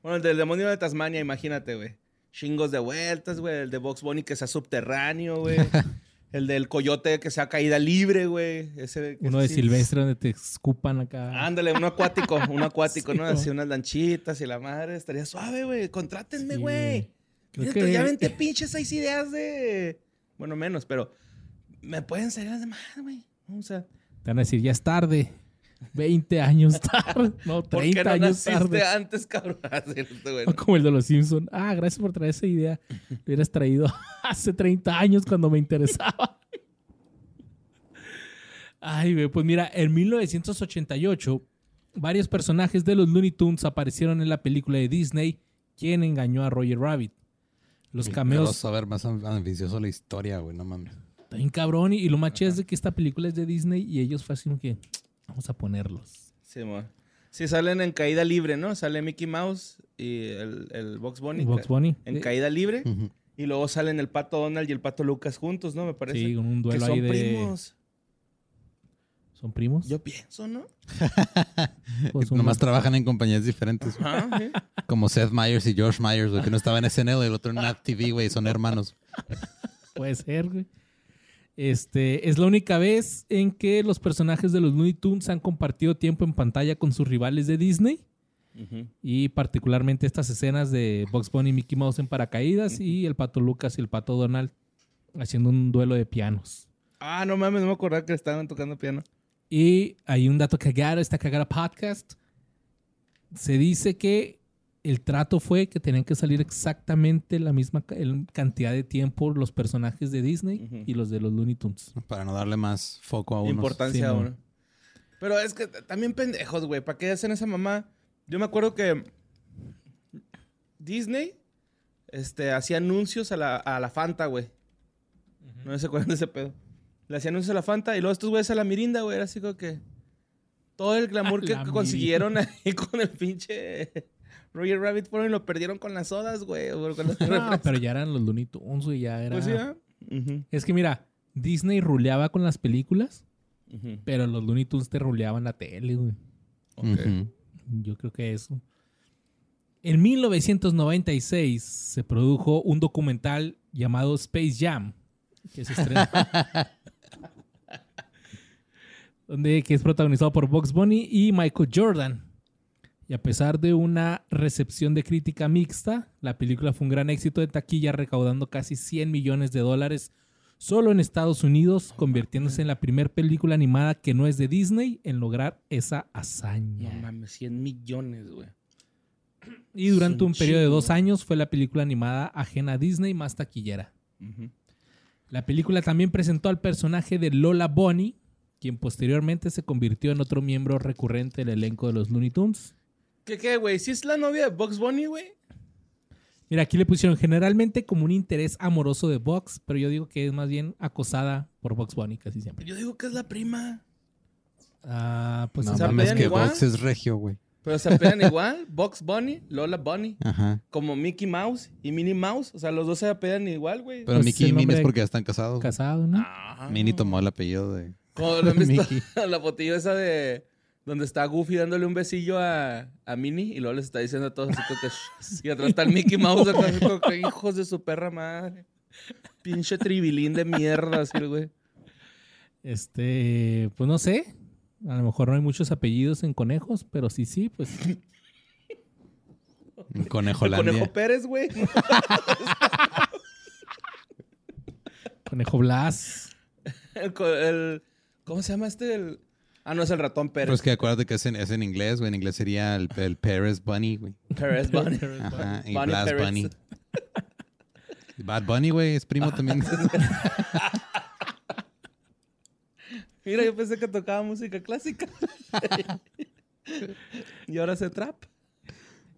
Bueno, el del demonio de Tasmania, imagínate, güey. Chingos de vueltas, güey. El de Box Bunny que sea subterráneo, güey. <laughs> el del coyote que sea caída libre, güey. Ese, Uno de sí. Silvestre donde te escupan acá. Ándale, un acuático, <laughs> un acuático, Sí, ¿no? Así unas lanchitas y la madre. Estaría suave, güey. Contrátenme, Sí, güey. Creo Mira, que- Ya <laughs> vente pinches seis ideas de... Bueno, menos, pero... Me pueden salir las demás, güey. O sea... Te van a decir, ya es tarde. 20 años tarde. No, ¿Por qué 30 no años tarde. antes, cabrón? <laughs> Ah, bueno. Como el de los Simpsons. Ah, gracias por traer esa idea. Lo hubieras traído <laughs> hace 30 años cuando me interesaba. Ay, güey, pues mira, en 1988, varios personajes de los Looney Tunes aparecieron en la película de Disney, ¿Quién engañó a Roger Rabbit? Los cameos Vamos a ver más am- ambicioso la historia, güey, no mames. Está bien cabrón. Y, y lo más chido es de que esta película es de Disney y ellos fue así como que vamos a ponerlos. Sí, salen en caída libre, ¿no? Sale Mickey Mouse y el, el Box Bunny. Box Bunny. En Eh, caída libre. Y luego salen el pato Donald y el pato Lucas juntos, ¿no? Me parece. Sí, con un que duelo son ahí de. primos. ¿Son primos? Yo pienso, ¿no? <laughs> Pues <laughs> Nomás trabajan en compañías diferentes. Ajá, sí. Como Seth Meyers y George Myers, güey, que uno estaba en SNL y el otro en Nat TV, güey, son hermanos. <laughs> Puede ser, güey. Este, es la única vez en que los personajes de los Looney Tunes han compartido tiempo en pantalla con sus rivales de Disney. Y particularmente estas escenas de Bugs Bunny y Mickey Mouse en paracaídas y el pato Lucas y el pato Donald haciendo un duelo de pianos. Ah, no mames, no me acordaba que estaban tocando piano. Y hay un dato cagado, esta cagada podcast. Se dice que el trato fue que tenían que salir exactamente la misma cantidad de tiempo los personajes de Disney y los de los Looney Tunes. Para no darle más foco a unos. Importancia a uno. Pero es que también pendejos, güey. ¿Para qué hacen esa mamá? Yo me acuerdo que Disney este, hacía anuncios a la, a la Fanta, güey. No se acuerdan de ese pedo. Le hacía anuncios a la Fanta y luego estos güeyes a la Mirinda, güey. Era así como que todo el <laughs> glamour que la consiguieron ahí con el pinche Roger Rabbit fueron y lo perdieron con las sodas, güey. <laughs> No, pero ya eran los Looney Tunes, güey, ya era... Pues sí, ¿ah? Ujú, Es que mira, Disney ruleaba con las películas, pero los Looney Tunes te ruleaban la tele, güey. Ok. Yo creo que eso. En 1996 se produjo un documental llamado Space Jam, que se estrenó. <laughs> donde, que es protagonizado por Bugs Bunny y Michael Jordan. Y a pesar de una recepción de crítica mixta, la película fue un gran éxito de taquilla, recaudando casi 100 millones de dólares solo en Estados Unidos, convirtiéndose en la primera película animada que no es de Disney en lograr esa hazaña. No mames, 100 millones, güey. Y durante un periodo de dos años fue la película animada ajena a Disney más taquillera. La película también presentó al personaje de Lola Bunny, quien posteriormente se convirtió en otro miembro recurrente del elenco de los Looney Tunes. ¿Qué, qué, güey? ¿Sí es la novia de Bugs Bunny, güey? Mira, aquí le pusieron generalmente como un interés amoroso de Bugs, pero yo digo que es más bien acosada por Bugs Bunny casi siempre. Yo digo que es la prima. Ah, pues no ¿se mames, que igual? Vox es regio, güey. Pero se apegan <laughs> igual. Bugs Bunny, Lola Bunny. Ajá. Como Mickey Mouse y Minnie Mouse. O sea, los dos se apegan igual, güey. Pero Pues Mickey y Minnie es porque ya están casados. güey. casado, ¿no? Ah. Minnie tomó el apellido de. Como lo han <laughs> visto Mickey. <laughs> la fotillo esa de donde está Goofy dándole un besillo a, a Minnie y luego les está diciendo a todos así como que "Shh". y atrás está el Mickey Mouse acá, así como que hijos de su perra madre. Pinche tribilín de mierda, así el güey. Este, pues no sé. A lo mejor no hay muchos apellidos en conejos, pero sí, sí, pues conejo Conejo Pérez, güey. Conejo Blas. El, el- ¿Cómo se llama este? El- ah, no, es el ratón Pérez. Pero es que acuérdate que es en, es en inglés, güey. En inglés sería el, el Paris Bunny, güey. Pérez Bunny. Ajá. Y Bunny Blas Pérez. Bunny. Bad Bunny, güey, es primo también. <laughs> Mira, yo pensé que tocaba música clásica. <laughs> y ahora se trap.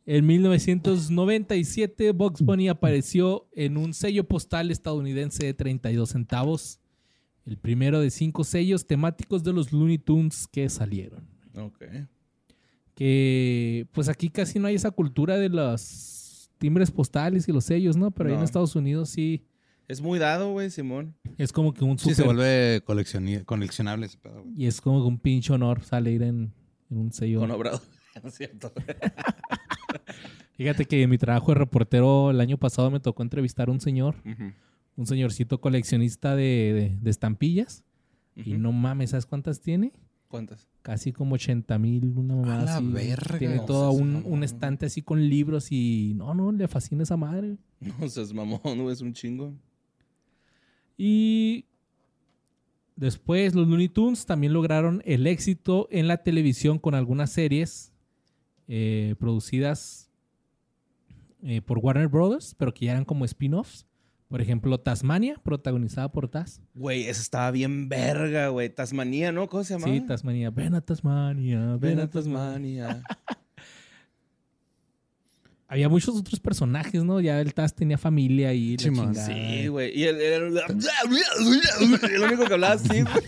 En 1997, Bugs Bunny apareció en un sello postal estadounidense de 32 centavos. El primero de cinco sellos temáticos de los Looney Tunes que salieron. Ok. Que pues aquí casi no hay esa cultura de los timbres postales y los sellos, ¿no? Pero ahí en. Estados Unidos sí Es muy dado, güey, Simón. es como que un Sí, super... se vuelve coleccioni- coleccionable ese pedo, güey. Y es como que un pinche honor salir en, en un sello. Con Obrador. <laughs> No es cierto. <laughs> Fíjate que en mi trabajo de reportero el año pasado me tocó entrevistar a un señor, Ujú. Un señorcito coleccionista de, de- de estampillas. Y no mames, ¿sabes cuántas tiene? ¿Cuántas? Casi como 80 mil, una mamá A la así. verga. Tiene No todo un, mamón. un estante así con libros y no, no, le fascina esa madre. <laughs> No seas mamón, güey, es un chingo. Y Después, los Looney Tunes también lograron el éxito en la televisión con algunas series eh, producidas eh, por Warner Brothers, pero que ya eran como spin-offs. Por ejemplo, Tasmania, protagonizada por Taz. Güey, esa estaba bien verga, güey. Tasmanía, ¿no? ¿Cómo se llama? Sí, Tasmania. Ven a Tasmania, ven a Tasmania. <laughs> Había muchos otros personajes, ¿no? Ya el Taz tenía familia y la Sí, man. chingada. Sí, güey. Y el, el, el único que hablaba así, güey.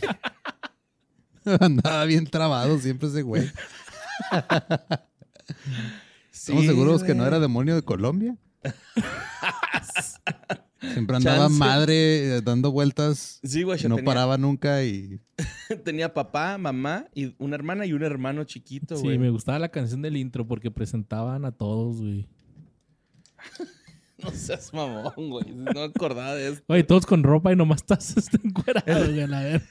<laughs> Andaba bien trabado siempre ese güey. <laughs> ¿Estamos Sí, seguros que no era demonio de Colombia? Siempre andaba Chance. madre eh, dando vueltas. Sí, güey. no tenía, paraba nunca y... <laughs> tenía papá, mamá, y una hermana y un hermano chiquito, Sí, güey. me gustaba la canción del intro porque presentaban a todos, güey. <laughs> No seas mamón, güey. No me acordaba de esto. Oye, todos con ropa y nomás estás este, <laughs> encuerado, güey, a ver.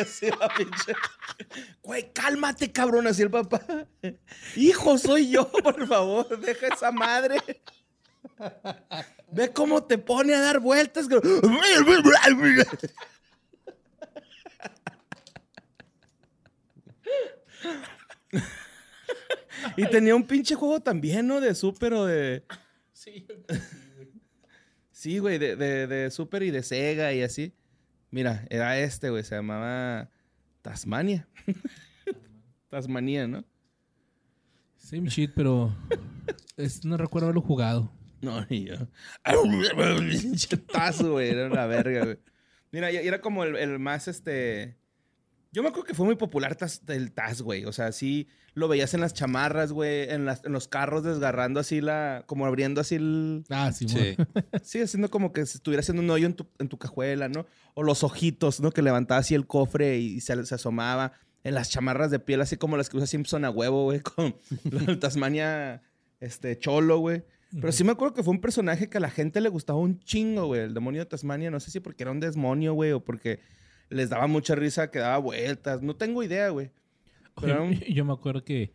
Así Güey, cálmate, cabrón, así el papá. Hijo, soy yo, por favor, deja esa madre. Ve cómo te pone a dar vueltas. Y tenía un pinche juego también, ¿no? De Super o de... Sí, Sí, güey, de, de, de Super y de Sega y así. Mira, era este, güey, se llamaba Tasmania. <laughs> Tasmania, ¿no? Same shit, pero es- no recuerdo haberlo jugado. No, ni yo. <laughs> Pinche tazo, güey, era una verga, güey. Mira, era como el, el más, este... Yo me acuerdo que fue muy popular Taz- el Taz, güey. O sea, sí lo veías en las chamarras, güey, en, las- en los carros desgarrando así la... Como abriendo así el... Ah, sí, Sí. <laughs> Sí, haciendo como que si estuviera haciendo un hoyo en tu, en tu cajuela, ¿no? O los ojitos, ¿no? Que levantaba así el cofre y, se, se asomaba. En las chamarras de piel, así como las que usa Simpson a huevo, güey, <laughs> con el Tasmania este, cholo, güey. Pero sí me acuerdo que fue un personaje que a la gente le gustaba un chingo, güey. El demonio de Tasmania. No sé si porque era un demonio, güey, o porque les daba mucha risa que daba vueltas. No tengo idea, güey. Pero Oye, <laughs> Yo me acuerdo que,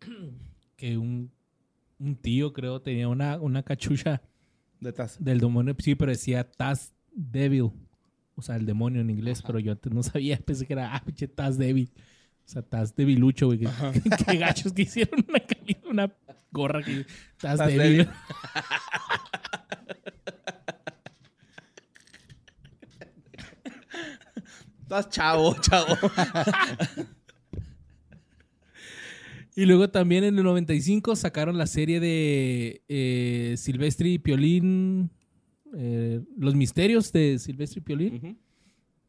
<clears throat> que un, un tío, creo, tenía una, una cachucha De Taz. del demonio. Sí, pero decía Taz Devil. O sea, el demonio en inglés, pero yo antes no sabía. <laughs> Pensé que era, ah, pinche Taz Devil. O sea, Taz Devilucho, güey. Qué <laughs> gachos que hicieron una, una gorra que Taz, Taz Devil. Devil. Estás chavo, <laughs> chavo. Y luego también en el 95 sacaron la serie de eh, Silvestri y Piolín. eh, Los misterios de Silvestre y Piolín.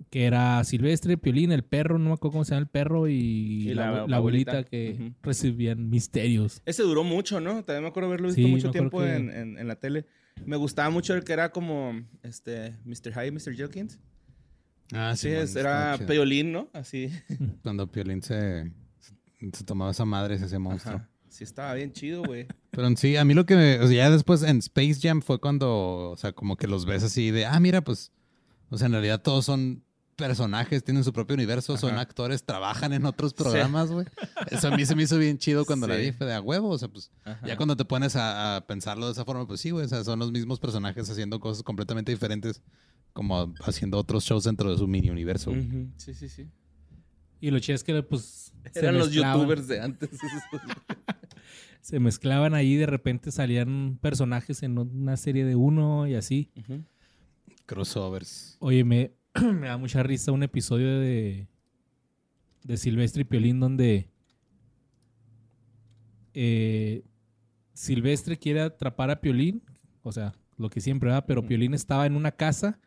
Que era Silvestre, Piolín, el perro, no me acuerdo cómo se llama el perro, y, Y la, la- la abuelita, que recibían misterios. Ese duró mucho, ¿no? También me acuerdo haberlo visto Sí, mucho tiempo que- en, en- en la tele. Me gustaba mucho el que era como este Mr. Hyde, Mr. Jenkins. Ah, Sí, es- era. Peolín, ¿no? Así. <laughs> Cuando Piolín se, se tomaba esa madre, ese monstruo. Ajá. Sí, estaba bien chido, güey. Pero sí, a mí lo que me... O sea, ya después en Space Jam fue cuando, o sea, como que los ves así de, ah, mira, pues, o sea, en realidad todos son personajes, tienen su propio universo, son actores, trabajan en otros programas, güey. Eso a mí se me hizo bien chido cuando la Sí. vi, fue de a huevo, o sea, pues, Ajá. ya cuando te pones a, a pensarlo de esa forma, pues sí, güey, o sea, son los mismos personajes haciendo cosas completamente diferentes, como haciendo otros shows dentro de su mini universo. Sí, sí, sí. Y lo chido es que, pues. se Eran los mezclaban- youtubers de antes. <laughs> Se mezclaban ahí, de repente salían personajes en una serie de uno y así. Crossovers. Oye, me, <clears throat> me da mucha risa un episodio de, de Silvestre y Piolín donde eh, Silvestre quiere atrapar a Piolín, o sea, lo que siempre va, pero. Piolín estaba en una casa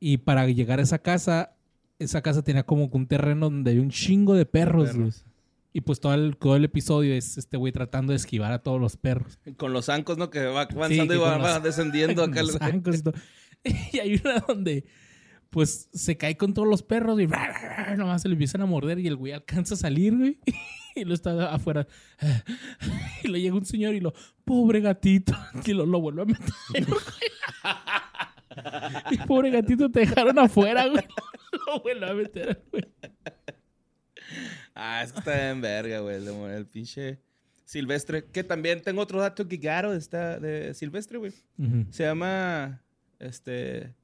y para llegar a esa casa, esa casa tenía como que un terreno donde había un chingo de perros, güey. Perros. Y pues todo el, todo el episodio es este güey tratando de esquivar a todos los perros. Con los zancos, ¿no? Que va avanzando que y va, con va los- <laughs> descendiendo acá. <laughs> Los zancos y todo. <laughs> Y hay una donde pues se cae con todos los perros y nomás se le empiezan a morder y el güey alcanza a salir, güey. Y lo está afuera. Y le llega un señor y lo, pobre gatito, y lo, lo vuelve a meter. Y pobre gatito, te dejaron afuera, güey. <laughs> Lo vuelve a meter, güey. Ah, es que está bien verga, güey. El, pinche. Silvestre. Que también tengo otro dato que claro está de Silvestre, güey. Se llama este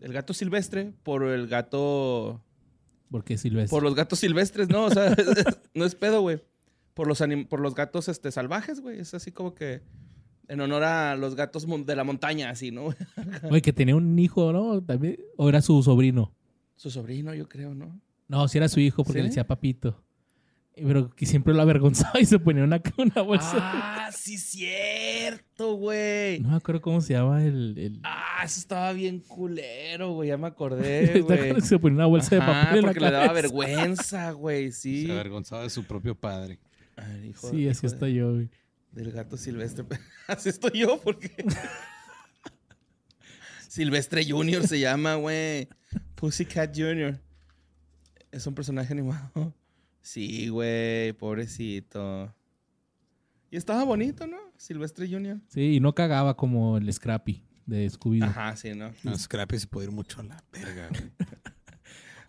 el gato silvestre por el gato Porque Silvestre. por los gatos silvestres, ¿no? O sea, <laughs> no es pedo, güey. Por los anim- por los gatos este salvajes, güey, es así como que en honor a los gatos de la montaña así, ¿no? <laughs> Oye, que tenía un hijo, ¿no? También. O era su sobrino. Su sobrino, yo creo, ¿no? No, sí era su hijo porque ¿Sí? le decía papito. Pero que siempre lo avergonzaba <laughs> y se ponía una, una bolsa. Ah, sí cierto, güey. No me acuerdo cómo se llama el. el... Ah, eso estaba bien culero, güey, ya me acordé, <laughs> güey. se ponía una bolsa de papel en la porque le daba vergüenza, güey, sí. Se avergonzaba de su propio padre. Ay, hijo- Sí, así hijo de- estoy yo, güey. Del gato silvestre. <laughs> Así estoy yo, porque. <laughs> Silvestre Junior se llama, güey. Pussycat Junior. Es un personaje animado. Sí, güey, pobrecito. Y estaba bonito, ¿no? Silvestre Junior. Sí, y no cagaba como el Scrappy de Scooby-Doo. Ajá, sí, ¿no? No, Scrappy se puede ir mucho a la verga, güey.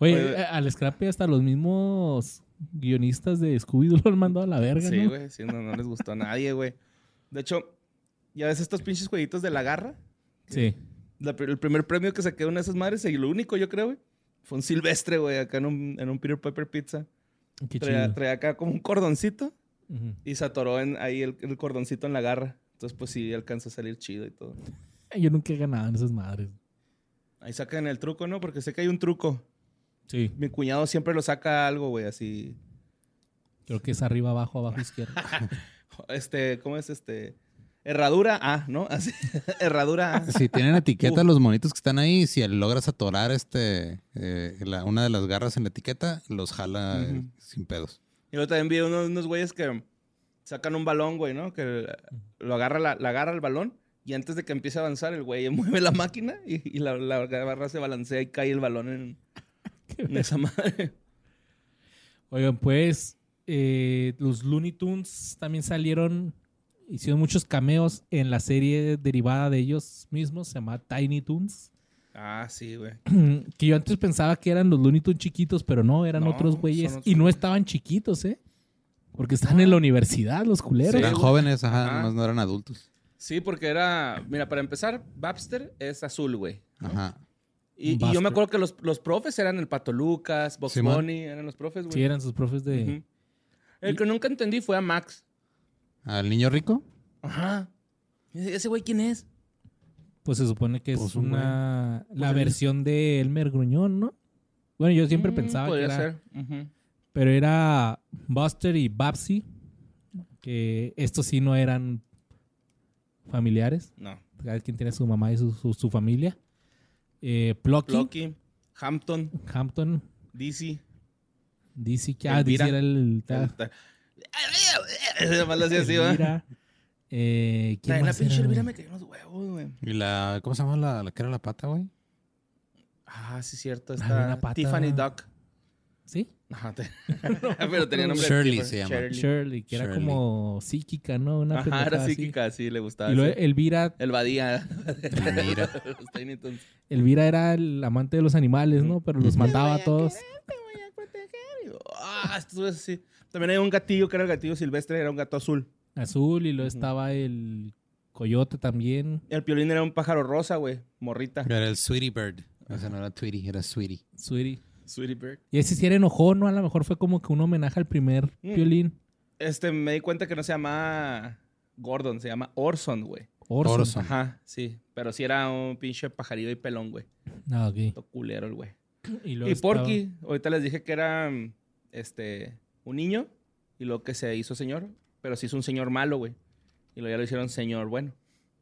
<laughs> Oye, Oye, eh, al Scrappy hasta los mismos guionistas de Scooby-Doo lo han mandado a la verga, Sí, ¿no? güey, sí, no, no les gustó a nadie, güey. De hecho, ya ves estos pinches jueguitos de la garra. Sí. La el primer premio que saqué de una de esas madres, y lo único, yo creo, güey, fue un silvestre, güey, acá en un, en un Peter Pepper Pizza. Qué Traía, chido. traía acá como un cordoncito y se atoró en, ahí el, el cordoncito en la garra. Entonces, pues sí, alcanzó a salir chido y todo. Yo nunca he ganado en esas madres. Ahí sacan el truco, ¿no? Porque sé que hay un truco. Sí. Mi cuñado siempre lo saca algo, güey, así. Creo que es arriba, abajo, abajo, izquierda. <laughs> Este, ¿cómo es este? Herradura A, ¿no? Así. <laughs> Herradura A. Si tienen etiqueta los monitos que están ahí, si logras atorar este eh, la- una de las garras en la etiqueta, los jala eh, sin pedos. Y luego también vi unos, unos güeyes que sacan un balón, güey, ¿no? Que lo agarra, la, la agarra el balón y antes de que empiece a avanzar, el güey <laughs> mueve la máquina y, y la, la garra se balancea y cae el balón en <laughs> esa madre. Oigan, pues eh, los Looney Tunes también salieron, hicieron muchos cameos en la serie derivada de ellos mismos, se llama Tiny Toons. Ah, sí, güey. <clears throat> que yo antes pensaba que eran los Looney Tunes chiquitos, pero no, eran No, otros son güeyes. otros Y no güeyes. estaban chiquitos, ¿eh? Porque están en la universidad, los culeros. Sí, eran güey. jóvenes, ajá, Ajá. nomás no eran adultos. Sí, porque era. Mira, para empezar, Babster es azul, güey. Ajá. Y, y yo me acuerdo que los, los profes eran el Pato Lucas, Box. Bunny, eran los profes, güey. Sí, eran sus profes de... El que nunca entendí fue a Max. ¿Al niño rico? Ajá. ¿Ese güey quién es? Pues se supone que es Pues un una... La Pues versión de Elmer Gruñón, ¿no? Bueno, yo siempre Mm, pensaba que podría era... ser. Pero era Buster y Babsy, que estos sí no eran familiares. No. Cada quien tiene su mamá y su, su- su familia. Eh, Plucky, Loki, Hampton, Hampton, DC. DC, que ah. DC era el... El- Además lo hacía así, ¿va? Eh, ¿quién La más pinche Elvira me cayó en los huevos, güey. ¿Y la, cómo se llama la, la que era la pata, güey? Ah, sí, cierto. Está. Tiffany Duck. ¿Sí? Ajá, te- <laughs> <laughs> Pero tenía nombre. de Shirley Tiffany. se llama. Shirley. Shirley, que era Shirley. como psíquica, ¿no? Una Ajá, era así. psíquica, sí, le gustaba. Y luego ese. Elvira, El Badía. Mira. Los Tiny Toons. Elvira era el amante de los animales, ¿no? Pero los mataba a todos. Ah, esto es así. También hay un gatillo que era el gatillo silvestre, era un gato azul. Azul y luego estaba el coyote también. El piolín era un pájaro rosa, güey. Morrita. Era el Sweetie Bird. O sea, no era Tweety, era Sweetie. Sweetie. Sweetie Bird. Y ese sí era enojó, ¿no? A lo mejor fue como que un homenaje al primer Mm. violín. Este, me di cuenta que no se llama Gordon, se llama Orson, güey. Orson. Orson. Ajá, sí. Pero sí era un pinche pajarillo y pelón, güey. Ah, ok. Todo culero el güey. Y, luego Y estaba- Porky, ahorita les dije que era este un niño y luego que se hizo señor, pero se hizo un señor malo, güey. Y luego ya lo hicieron señor bueno,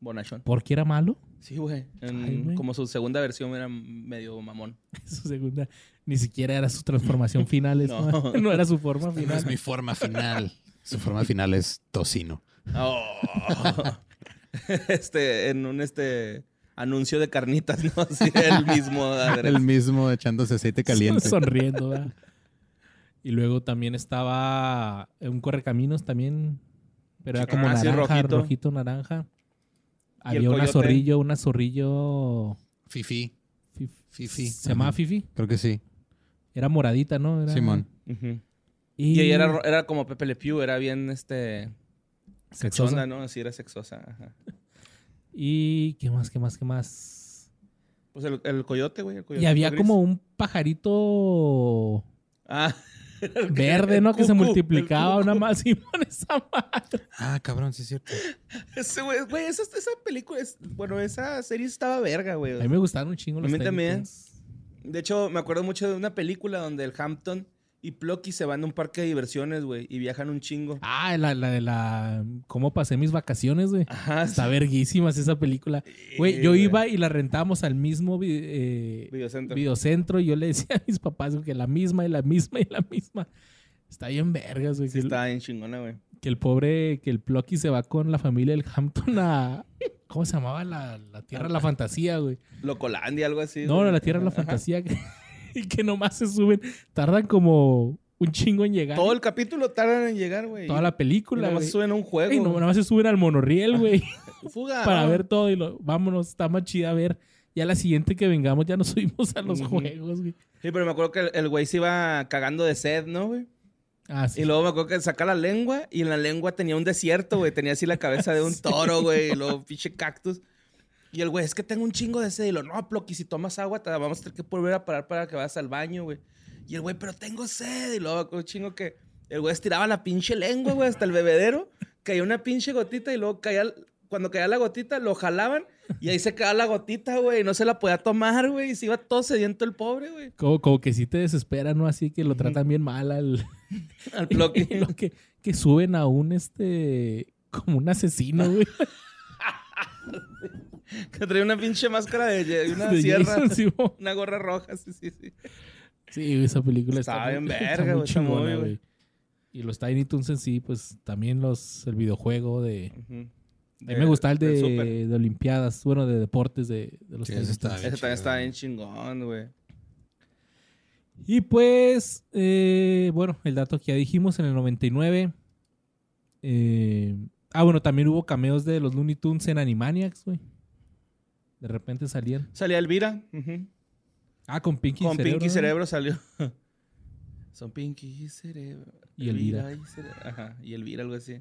bonachón. ¿Porky era malo? Sí, güey. En- Ay, güey. Como su segunda versión era medio mamón. <laughs> Su segunda. Ni siquiera era su transformación <laughs> final. No. <laughs> no. era su forma No final. es mi forma final. Su forma final es tocino. Oh. <laughs> este, en un este anuncio de carnitas, ¿no? Así, el mismo. El mismo echándose aceite caliente. Sonriendo, ¿verdad? Y luego también estaba un correcaminos también. Pero era como Ah, sí, naranja, rojito. rojito. naranja. ¿Y el Había una zorrillo, una zorrillo. Fifi. Fif- Fifi. ¿Se llamaba. Fifi? Creo que sí. Era moradita, ¿no? Era- Simón. Y, Y ella era, era como Pepe Le Pew, era bien este Sexosa. ¿no? Así era sexosa. Ajá. <laughs> Y qué más, qué más, qué más. Pues el, el coyote, güey. el coyote Y había gris. como un pajarito <laughs> Ah. verde, ¿no? Que se multiplicaba una más <laughs> y por esa madre. Ah, cabrón, sí es cierto. Ese güey, güey, esa, esa película, es- bueno, esa serie estaba verga, güey. A mí me gustaron un chingo A los mí Tiny también. De hecho, me acuerdo mucho de una película donde el Hampton y Plucky se van a un parque de diversiones, güey, y viajan un chingo. Ah, la, la de la... ¿Cómo pasé mis vacaciones, güey? Ajá. Está sí. verguísimas esa película. Güey, yo iba y la rentábamos al mismo vi- eh, Videocentro. videocentro y yo le decía a mis papás que la misma y la misma y la misma. Está bien vergas, güey. Sí, está bien chingona, güey. que el pobre, que el Plucky se va con la familia del Hampton a... ¿Cómo se llamaba la, la Tierra de la Fantasía, güey? Locolandia, algo así. No, no, la Tierra de la. Fantasía. que- y <laughs> que nomás se suben. Tardan como un chingo en llegar. Todo el capítulo tardan en llegar, güey. Toda la Y película, nomás güey. suben a un juego. Y nomás se suben al monorriel, <laughs> güey. Fuga. para ver todo y lo, vámonos, está más chida a ver. Ya la siguiente que vengamos ya nos <laughs> subimos a los juegos, güey. Sí, pero me acuerdo que el- el güey se iba cagando de sed, ¿no, güey? Ah, sí. Y luego me acuerdo que saca la lengua y en la lengua tenía un desierto, güey. Tenía así la cabeza de un <laughs> toro, güey. Y luego pinche cactus. Y el güey, es que tengo un chingo de sed. Y lo, no, Ploqui, si tomas agua, te vamos a tener que volver a parar para que vayas al baño, güey. Y el güey, pero tengo sed. Y luego, un chingo que el güey estiraba la pinche lengua, güey, hasta el bebedero. Caía una pinche gotita y luego caía, cuando caía la gotita, lo jalaban y ahí se quedaba la gotita, güey. Y no se la podía tomar, güey. Y se iba todo sediento el pobre, güey. Como, como que sí te desespera, ¿no? Así que lo tratan bien mal al... Al Ploqui. <laughs> Lo que, que suben a un, este... Como un asesino, güey. <laughs> Que traía una pinche máscara de, de una De sierra. Jason, <laughs> sí, mo. Una gorra roja, sí, sí, sí. Sí, esa película está, Está bien muy- verga, está muy güey, está muy, chingona, güey. güey. Y los Tiny Toons en sí, pues también los... El videojuego de... A mí me gustaba el de, de Olimpiadas, bueno, de deportes de, de los Sí, Tiny ese Toons. también está bien chingón, güey. Y pues, eh, bueno, el dato que ya dijimos en el 99. eh, ah, bueno, también hubo cameos de los Looney Tunes en Animaniacs, güey. De repente salían. Salía Elvira. ujú. Ah, con Pinky Con Cerebro. Pinky ¿no? Cerebro salió. <laughs> Son Pinky y Cerebro. Y Elvira. y Cerebro. Ajá, y Elvira, algo así.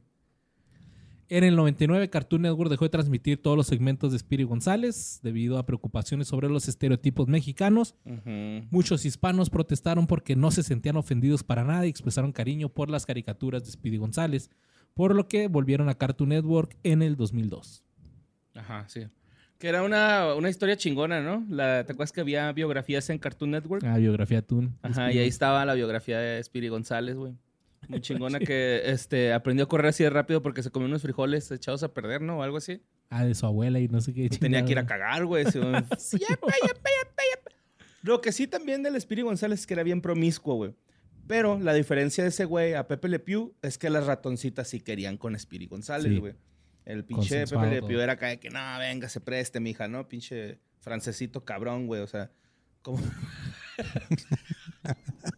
En el 99, Cartoon Network dejó de transmitir todos los segmentos de Spirit González debido a preocupaciones sobre los estereotipos mexicanos. Muchos hispanos protestaron porque no se sentían ofendidos para nada y expresaron cariño por las caricaturas de Speedy González, por lo que volvieron a Cartoon Network en el 2002. Ajá, sí. Que era una, una historia chingona, ¿no? La, ¿Te acuerdas que había biografías en Cartoon Network? Ah, biografía Toon. Ajá, y ahí estaba la biografía de Spiri González, güey. Muy <laughs> chingona que este, aprendió a correr así de rápido porque se comió unos frijoles echados a perder, ¿no? O algo así. Ah, de su abuela y no sé qué. Tenía que ir a cagar, güey. Lo que sí también del Spiri González es que era bien promiscuo, güey. Pero la diferencia de ese güey a Pepe Le Pew es que las ratoncitas sí querían con Spiri González, Sí. güey. El pinche Pepe Le. Pew era acá de que, no, venga, se preste, mija, ¿no? Pinche francesito cabrón, güey. O sea, como... <laughs>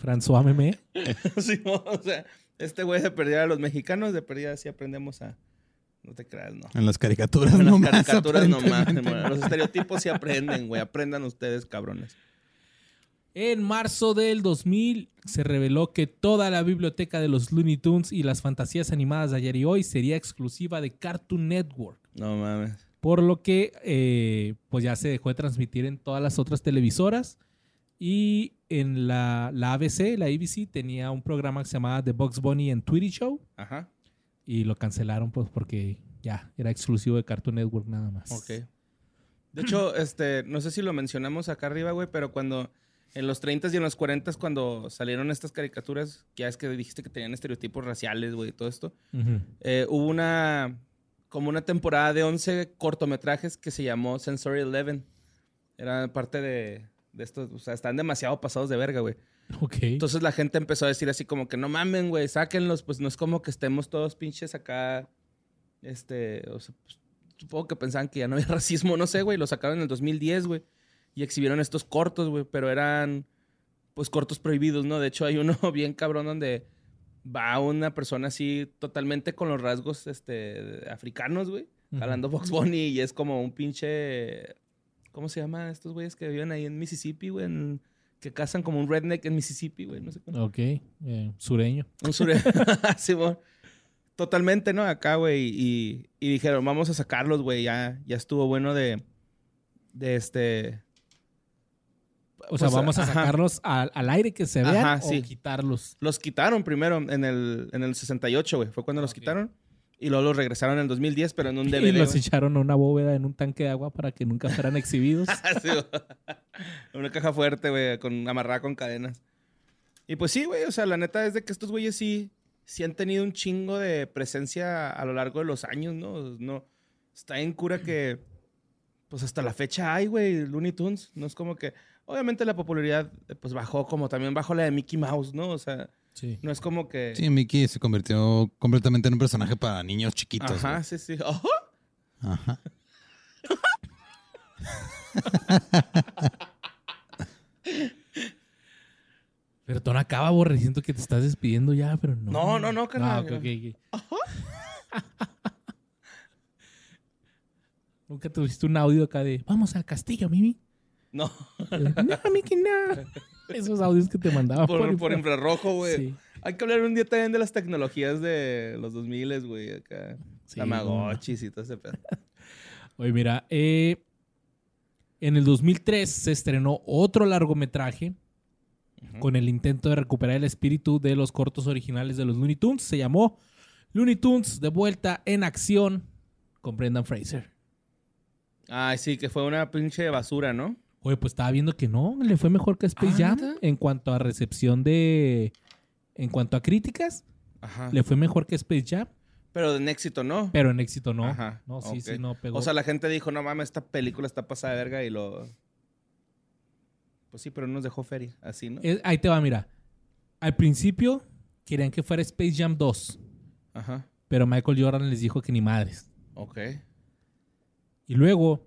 François Memé. <laughs> Sí, o sea, este güey de perdida a los mexicanos, de perdida sí aprendemos a... No te creas, no. En las caricaturas En las nomás, caricaturas nomás. <laughs> Los estereotipos sí aprenden, güey. Aprendan ustedes, cabrones. En marzo del 2000 se reveló que toda la biblioteca de los Looney Tunes y las fantasías animadas de ayer y hoy sería exclusiva de Cartoon Network. No mames. Por lo que eh, pues ya se dejó de transmitir en todas las otras televisoras. Y en la, la ABC, la ABC, tenía un programa que se llamaba The Bugs Bunny and Tweety Show. Ajá. Y lo cancelaron pues porque ya era exclusivo de Cartoon Network nada más. Ok. De hecho, este, no sé si lo mencionamos acá arriba, güey, pero cuando en los 30 y en los 40 cuando salieron estas caricaturas, ya es que dijiste que tenían estereotipos raciales, güey, y todo esto, eh, hubo una, como una temporada de 11 cortometrajes que se llamó Sensory Eleven. Era parte de, de estos, o sea, están demasiado pasados de verga, güey. Ok. Entonces la gente empezó a decir así como que no mamen, güey, sáquenlos, pues no es como que estemos todos pinches acá, este, o sea, pues, supongo que pensaban que ya no había <laughs> racismo, no sé, güey, lo sacaron en el 2010, güey, y exhibieron estos cortos, güey, pero eran, pues, cortos prohibidos, ¿no? De hecho, hay uno <laughs> bien cabrón donde va una persona así totalmente con los rasgos, este, africanos, güey, Ujú. jalando Box Bunny y es como un pinche, ¿cómo se llama estos güeyes que viven ahí en Mississippi, güey? en- que cazan como un redneck en Mississippi, güey, no sé cómo. Ok. eh, sureño. Un sure... <laughs> Simón. Totalmente, ¿no? Acá, güey. Y, y dijeron, vamos a sacarlos, güey. Ya, ya estuvo bueno de. De este. O sea, Pues, vamos a ajá. sacarlos al, al aire que se vean Ajá, o sí. quitarlos. Los quitaron primero en el, en el 68, güey. Fue cuando los quitaron. Y luego los regresaron en el 2010, pero en un <laughs> Y DVD. los güey. echaron a una bóveda en un tanque de agua para que nunca fueran exhibidos. <laughs> Sí. Una caja fuerte, güey, con, amarrada con cadenas. Y pues sí, güey, o sea, la neta es de que estos güeyes sí, sí han tenido un chingo de presencia a lo largo de los años, ¿no? No, está en cura que, pues hasta la fecha hay, güey, Looney Tunes. No es como que, obviamente la popularidad, eh, pues bajó como también bajó la de Mickey Mouse, ¿no? O sea, Sí. no es como que... Sí, Mickey se convirtió completamente en un personaje para niños chiquitos. Ajá, güey. sí, sí. Ojo. Ajá. <laughs> Pero Ton acaba, Borre. Siento que te estás despidiendo ya, pero no. No, no, no, carnal. Ah, ok, ok, ok. <laughs> Nunca tuviste un audio acá de vamos al castillo, Mimi. No, <laughs> no, Miki, no. Esos audios que te mandaban por, por infra- infrarrojo, güey. Sí, Hay que hablar un día también de las tecnologías de los 2000, güey, acá. sí, Tamagotchis y todo ese pedo. <laughs> Oye, mira, eh, en el 2003 se estrenó otro largometraje con el intento de recuperar el espíritu de los cortos originales de los Looney Tunes. Se llamó Looney Tunes de vuelta en acción con Brendan Fraser. Ay, sí, que fue una pinche basura, ¿no? Oye, pues estaba viendo que no, le fue mejor que Space Ah, Jam en cuanto a recepción de... En cuanto a críticas, Ajá. le fue mejor que Space Jam, Pero en éxito, ¿no? pero en éxito no. Ajá, No, sí, sí, no pegó. O sea, la gente dijo, no mames, esta película está pasada de verga y lo... Pues sí, pero no nos dejó feria, así, ¿no? Ahí te va, mira. Al principio querían que fuera Space Jam 2, Ajá, pero Michael Jordan les dijo que ni madres. ok. Y luego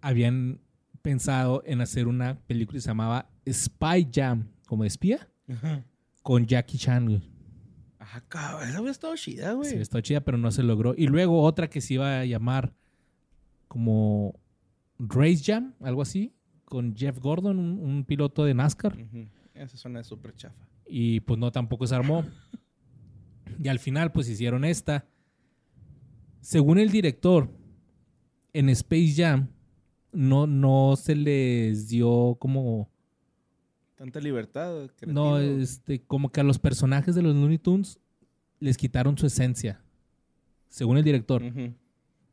habían pensado en hacer una película que se llamaba Spy Jam, como espía, Ajá. con Jackie Chan. güey. Ajá, cabrón, esa hubiera estado chida, güey. Sí, está chida, pero no se logró. Y luego otra que se iba a llamar como Race Jam, algo así, con Jeff Gordon, un, un piloto de NASCAR. Esa suena súper chafa. Y pues no, tampoco se armó. Y al final, pues hicieron esta. Según el director, en Space Jam no, no se les dio como. Tanta libertad. No, este, como que a los personajes de los Looney Tunes les quitaron su esencia. Según el director.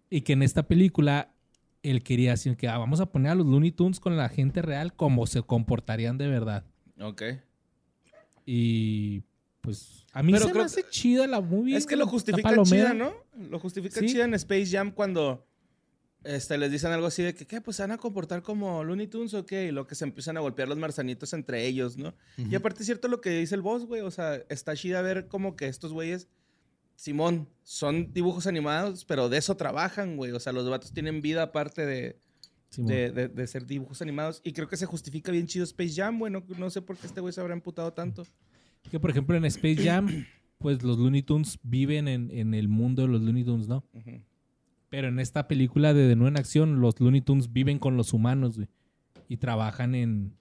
Y que en esta película él quería así que ah, vamos a poner a los Looney Tunes con la gente real como se comportarían de verdad. Ok. Y pues a mí Pero se me hace chida la movie. Es que lo justifica chida, ¿no? Lo justifica Sí. chida en Space Jam cuando este, les dicen algo así de que, ¿qué? Pues se van a comportar como Looney Tunes o qué? Y lo que se empiezan a golpear los marzanitos entre ellos, ¿no? Y aparte es cierto lo que dice el boss, güey. O sea, está chida ver como que estos güeyes, Simón, son dibujos animados, pero de eso trabajan, güey. O sea, los vatos tienen vida aparte de, de, de- de ser dibujos animados. Y creo que se justifica bien chido Space Jam, güey. No, sé por qué este güey se habrá emputado tanto. Que por ejemplo en Space Jam, pues los Looney Tunes viven en, en el mundo de los Looney Tunes, ¿no? Pero en esta película de De nuevo en acción, los Looney Tunes viven con los humanos, güey. Y trabajan en.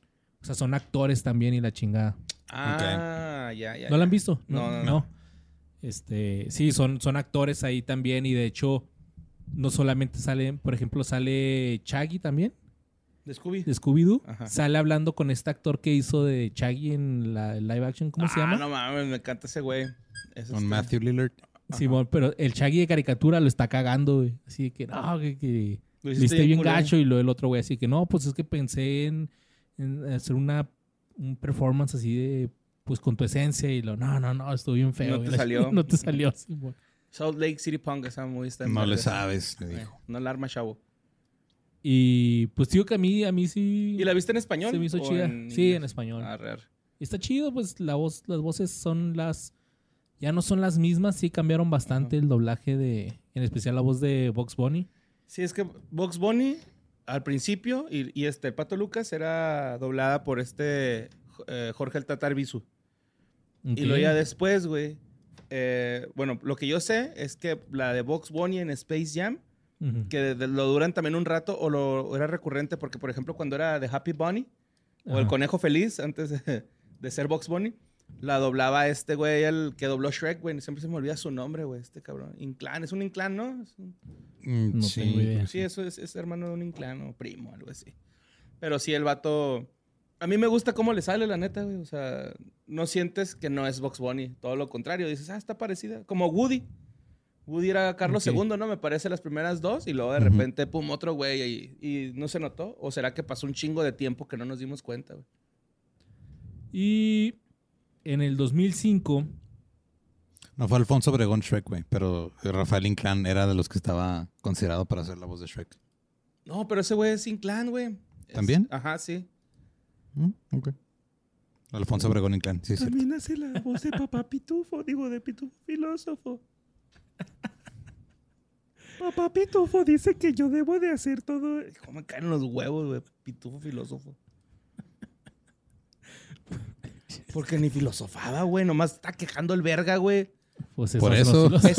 O sea, son actores también y la chingada. Ah, ya, ya. ¿No la han visto? No, no, no. Este, sí, son, son actores ahí también. Y de hecho, no solamente salen, por ejemplo, sale Chaggy también, ¿De Scooby? de Scooby-Doo. Ajá. Sale hablando con este actor que hizo de Chaggy en la live action. ¿Cómo se Ah, llama? no mames, me encanta ese güey. Es Con Matthew Lillard. Simón, pero el Chaggy de caricatura lo está cagando, güey. Así que, no, que, que Lo hiciste bien culero. gacho. Y lo el otro güey, así que, no, pues es que pensé en, en hacer una un performance así de, pues con tu esencia. Y lo, no, no, no, estuvo bien feo. No güey. te <laughs> salió. no te salió, Simón. Salt Lake City Punk, esa muy está en No le sabes, le Eh, dijo. No la arma, chavo. Y pues digo que a mí, a mí sí. ¿Y la viste en español? Se me hizo o chida. en sí, inglés? en español. Ah, real. Y está chido, pues la voz, las voces son las. Ya no son las mismas, sí cambiaron bastante el doblaje de. En especial la voz de Box Bunny. Sí, es que Box Bunny al principio y, y este Pato Lucas era doblada por este eh, Jorge el Tatar Bisu. Y luego ya después, güey. eh, bueno, lo que yo sé es que la de Box Bunny en Space Jam, Ujú. que de- de- lo duran también un rato o lo o era recurrente, porque por ejemplo, cuando era de Happy Bunny o el Ajá. conejo feliz antes de, de ser Box Bunny, La doblaba este güey, el que dobló Shrek, güey. Siempre se me olvida su nombre, güey, este cabrón. Inclán, es un inclán, ¿no? Es un- Mm, No sí. Sí, eso es, es hermano de un inclán o primo, algo así. Pero sí, el vato. A mí me gusta cómo le sale, la neta, güey. O sea, no sientes que no es Box Bunny. Todo lo contrario. Dices, ah, está parecida. Como Woody. Woody era Carlos. II, ¿no? Me parece las primeras dos. Y luego de repente, pum, otro güey. Y, y no se notó. ¿O será que pasó un chingo de tiempo que no nos dimos cuenta, güey? Y en el 2005, No fue Alfonso Obregón Shrek, güey, pero Rafael Inclán era de los que estaba considerado para hacer la voz de Shrek. No, pero ese güey es inclán, güey. Es- ¿También? Ajá, sí. Mm, ok. Alfonso Obregón Inclán, sí, sí. hace la voz de papá Pitufo, digo, de Pitufo filósofo. Papá Pitufo dice que yo debo de hacer todo. ¿Cómo me caen los huevos, güey? Pitufo filósofo. Porque ni filosofaba, güey. Nomás está quejando el verga, güey. pues Por <laughs> eso. Es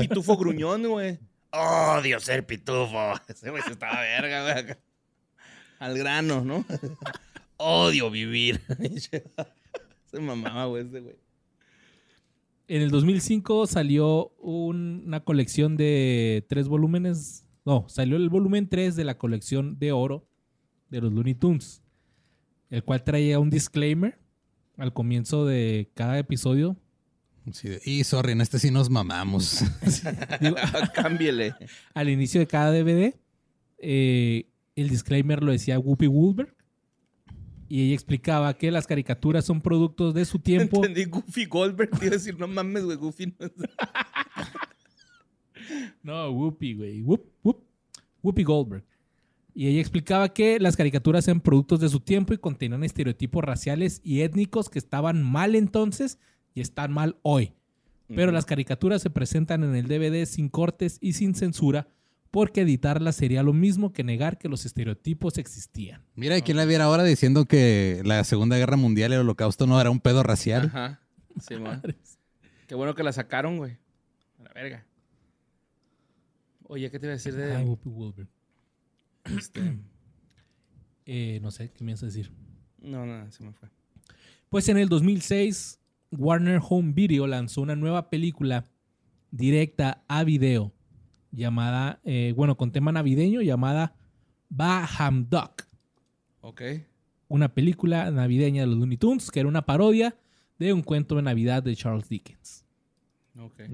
pitufo gruñón, güey. Odio ser pitufo. Ese güey se estaba verga, güey. acá. Al grano, ¿no? Odio vivir. <laughs> Se mamaba, güey, ese güey. En el 2005 salió un- una colección de tres volúmenes. No, salió el volumen 3 de la colección de oro de los Looney Tunes, el cual traía un disclaimer al comienzo de cada episodio. Sí, y sorry, en este sí nos mamamos. <laughs> <laughs> Cámbiele. Al inicio de cada DVD, eh, el disclaimer lo decía Whoopi Goldberg y ella explicaba que las caricaturas son productos de su tiempo. Entendí Goofy Goldberg. Te iba a decir, no mames, güey, Goofy no es... <laughs> No, Whoopi, güey. Whoop, whoop. Whoopi Goldberg. Y ella explicaba que las caricaturas eran productos de su tiempo y contenían estereotipos raciales y étnicos que estaban mal entonces y están mal hoy. Pero las caricaturas se presentan en el DVD sin cortes y sin censura porque editarlas sería lo mismo que negar que los estereotipos existían. Mira, ¿y quién la viera ahora diciendo que la Segunda Guerra Mundial y el Holocausto no era un pedo racial? Ajá. Sí. Qué bueno que la sacaron, güey. A la verga. Oye, ¿qué te iba a decir de...? Whoopi Goldberg. Este? <clears throat> Eh, no sé, ¿qué me ibas a decir? No, no, se me fue. Pues en el 2006, Warner Home Video lanzó una nueva película directa a video llamada, eh, bueno, con tema navideño llamada Baham Duck. Ok. Una película navideña de los Looney Tunes que era una parodia de un cuento de Navidad de Charles Dickens.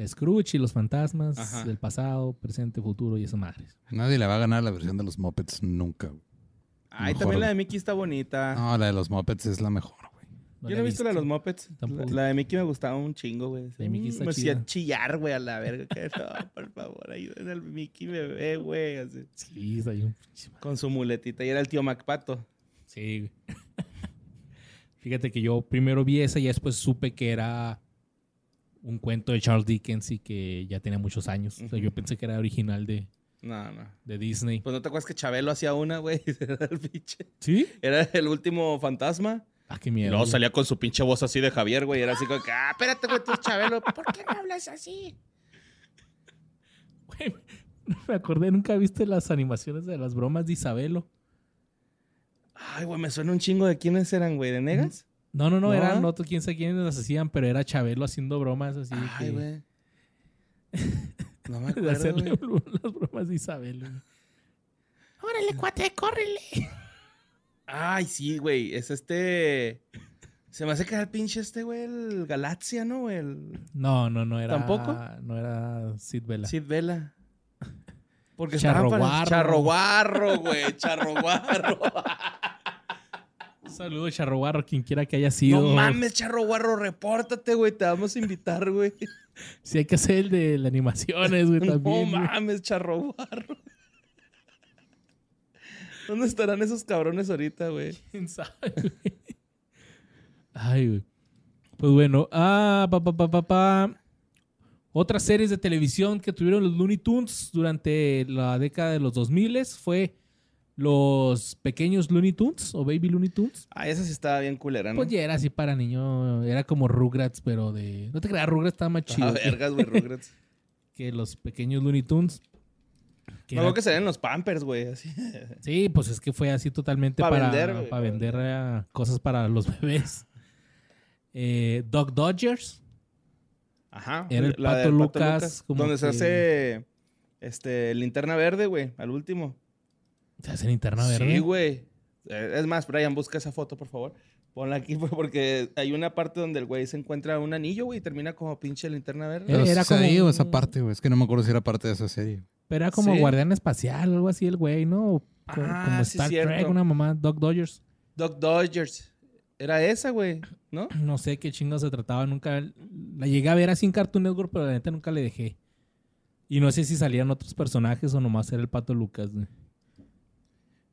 Scrooge y los fantasmas Ajá. del pasado, presente, futuro y esas madres. Nadie le va a ganar la versión de los Muppets nunca. güey. Ay, Mejor, también la de. Mickey está bonita. No, la de los Muppets es la mejor, güey. No Yo no he visto la de los. Muppets. La, Tampoco. la de Mickey me gustaba un chingo, güey. de Mickey Mm, está me hacía chillar, güey, a la verga. Que no, por favor, ayuden al Mickey bebé, güey. así. Sí, está bien. Con su muletita. Y era el tío Macpato. Sí. güey. <laughs> Fíjate que yo primero vi esa y después supe que era un cuento de Charles Dickens y que ya tenía muchos años. O sea, yo pensé que era original de, No, no. de Disney. Pues no te acuerdas que Chabelo hacía una, güey. <laughs> Era el pinche. ¿Sí? Era el último fantasma. Ah, qué Y miedo. luego güey. salía con su pinche voz así de Javier, güey. Era así como que, ah, espérate, güey, tú Chabelo. ¿Por qué no hablas así? <laughs> Güey, no me acordé, nunca viste las animaciones de las bromas de Isabelo. Ay, güey, me suena un chingo de quiénes eran, güey. ¿De negas? No, no, no, ¿No? eran otros, quién sabe quiénes las hacían, pero era Chabelo haciendo bromas así. de Ay, que- güey. <laughs> No me de acuerdo, hacerle güey. <laughs> las bromas de Isabelo. güey. Órale, cuate, córrele. Ay, sí, güey. Es este. Se me hace que era el pinche este, güey, el Galaxia, ¿no? El No, no, no era. ¿Tampoco? No era Sid Vela. Sid Vela. Porque Charroguarro. Charroguarro, güey. Charroguarro. <laughs> Un saludo, Charrobarro, quien quiera que haya sido. no mames, Charroguarro, repórtate, güey. Te vamos a invitar, güey. <laughs> Si hay que hacer el de las animaciones, güey, <laughs> No también. güey. mames, Charroguarro. <laughs> ¿Dónde estarán esos cabrones ahorita, güey? ¿Quién sabe, güey? Ay, güey. Pues bueno, ah, pa, pa, pa, pa, pa. Otras series de televisión que tuvieron los Looney Tunes durante la década de los 2000 fue los pequeños Looney Tunes o Baby Looney Tunes. Ah, esa sí estaba bien culera, ¿no? Pues ya era así para niño, era como Rugrats, pero de... No te creas, Rugrats estaba más chido Ah, vergas, güey, Rugrats. <laughs> que los pequeños Looney Tunes. Que No, era- que salían los Pampers, güey, así. <laughs> Sí, pues es que fue así totalmente Pa' para vender, güey, para pa' vender eh, cosas para los <laughs> bebés. Eh, Doc Dodgers. Ajá. Era el Pato Lucas, como donde se hace este linterna verde, güey, al último. Se hace linterna verde. Sí, güey. Eh, Es más, Brian, busca esa foto, por favor. Ponla aquí, <laughs> porque hay una parte donde el güey se encuentra un anillo, güey, y termina como pinche linterna verde. Era- Pero era ¿es ahí como o esa parte, güey. Es que no me acuerdo si era parte de esa serie. Pero era como Sí. guardián espacial o algo así el güey, ¿no? O co- Ah, como sí, Star Trek, cierto. una mamá. Doc Dodgers. Doc Dodgers. Era esa, güey, ¿no? <clears throat> No sé qué chingo se trataba. Nunca la llegué a ver así en Cartoon Network, pero la neta nunca le dejé. Y no sé si salían otros personajes o nomás era el Pato Lucas. güey.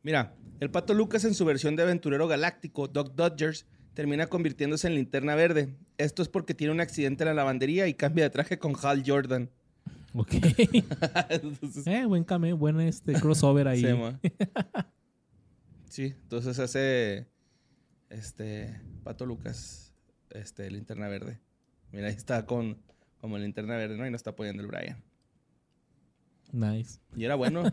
Mira, el Pato Lucas en su versión de aventurero galáctico, Doc Dodgers, termina convirtiéndose en linterna verde. Esto es porque tiene un accidente en la lavandería y cambia de traje con Hal Jordan. Ok. Entonces, <laughs> <laughs> eh, buen cameo, buen este crossover ahí. <laughs> Sí, entonces hace este Pato Lucas, este linterna verde. Mira, ahí está con como linterna verde, ¿no? Y no está poniendo el Brian. Nice. Y era bueno.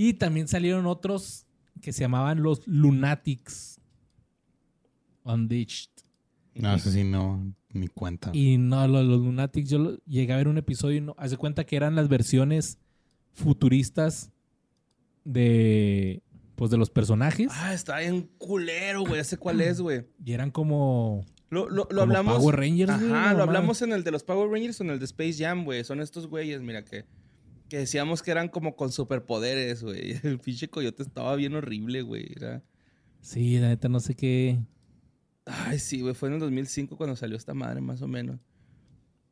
Y también salieron otros que se llamaban los Lunatics. Unditched. No, eso sí, no, ni cuenta. Y no, los, los Lunatics, yo lo- llegué a ver un episodio y no, hace cuenta que eran las versiones futuristas de pues de los personajes ah, está bien culero, güey. Ese cuál es, güey. y eran como, Lo, lo, lo como hablamos. Power Rangers, Ajá, lo hablamos en el de los Power Rangers o en el de Space Jam, güey. Son estos güeyes, mira, que, que decíamos que eran como con superpoderes, güey. <laughs> El pinche coyote estaba bien horrible, güey. Era... Sí, la neta no sé qué. Ay, sí, güey. Fue en el 2005 cuando salió esta madre, más o menos.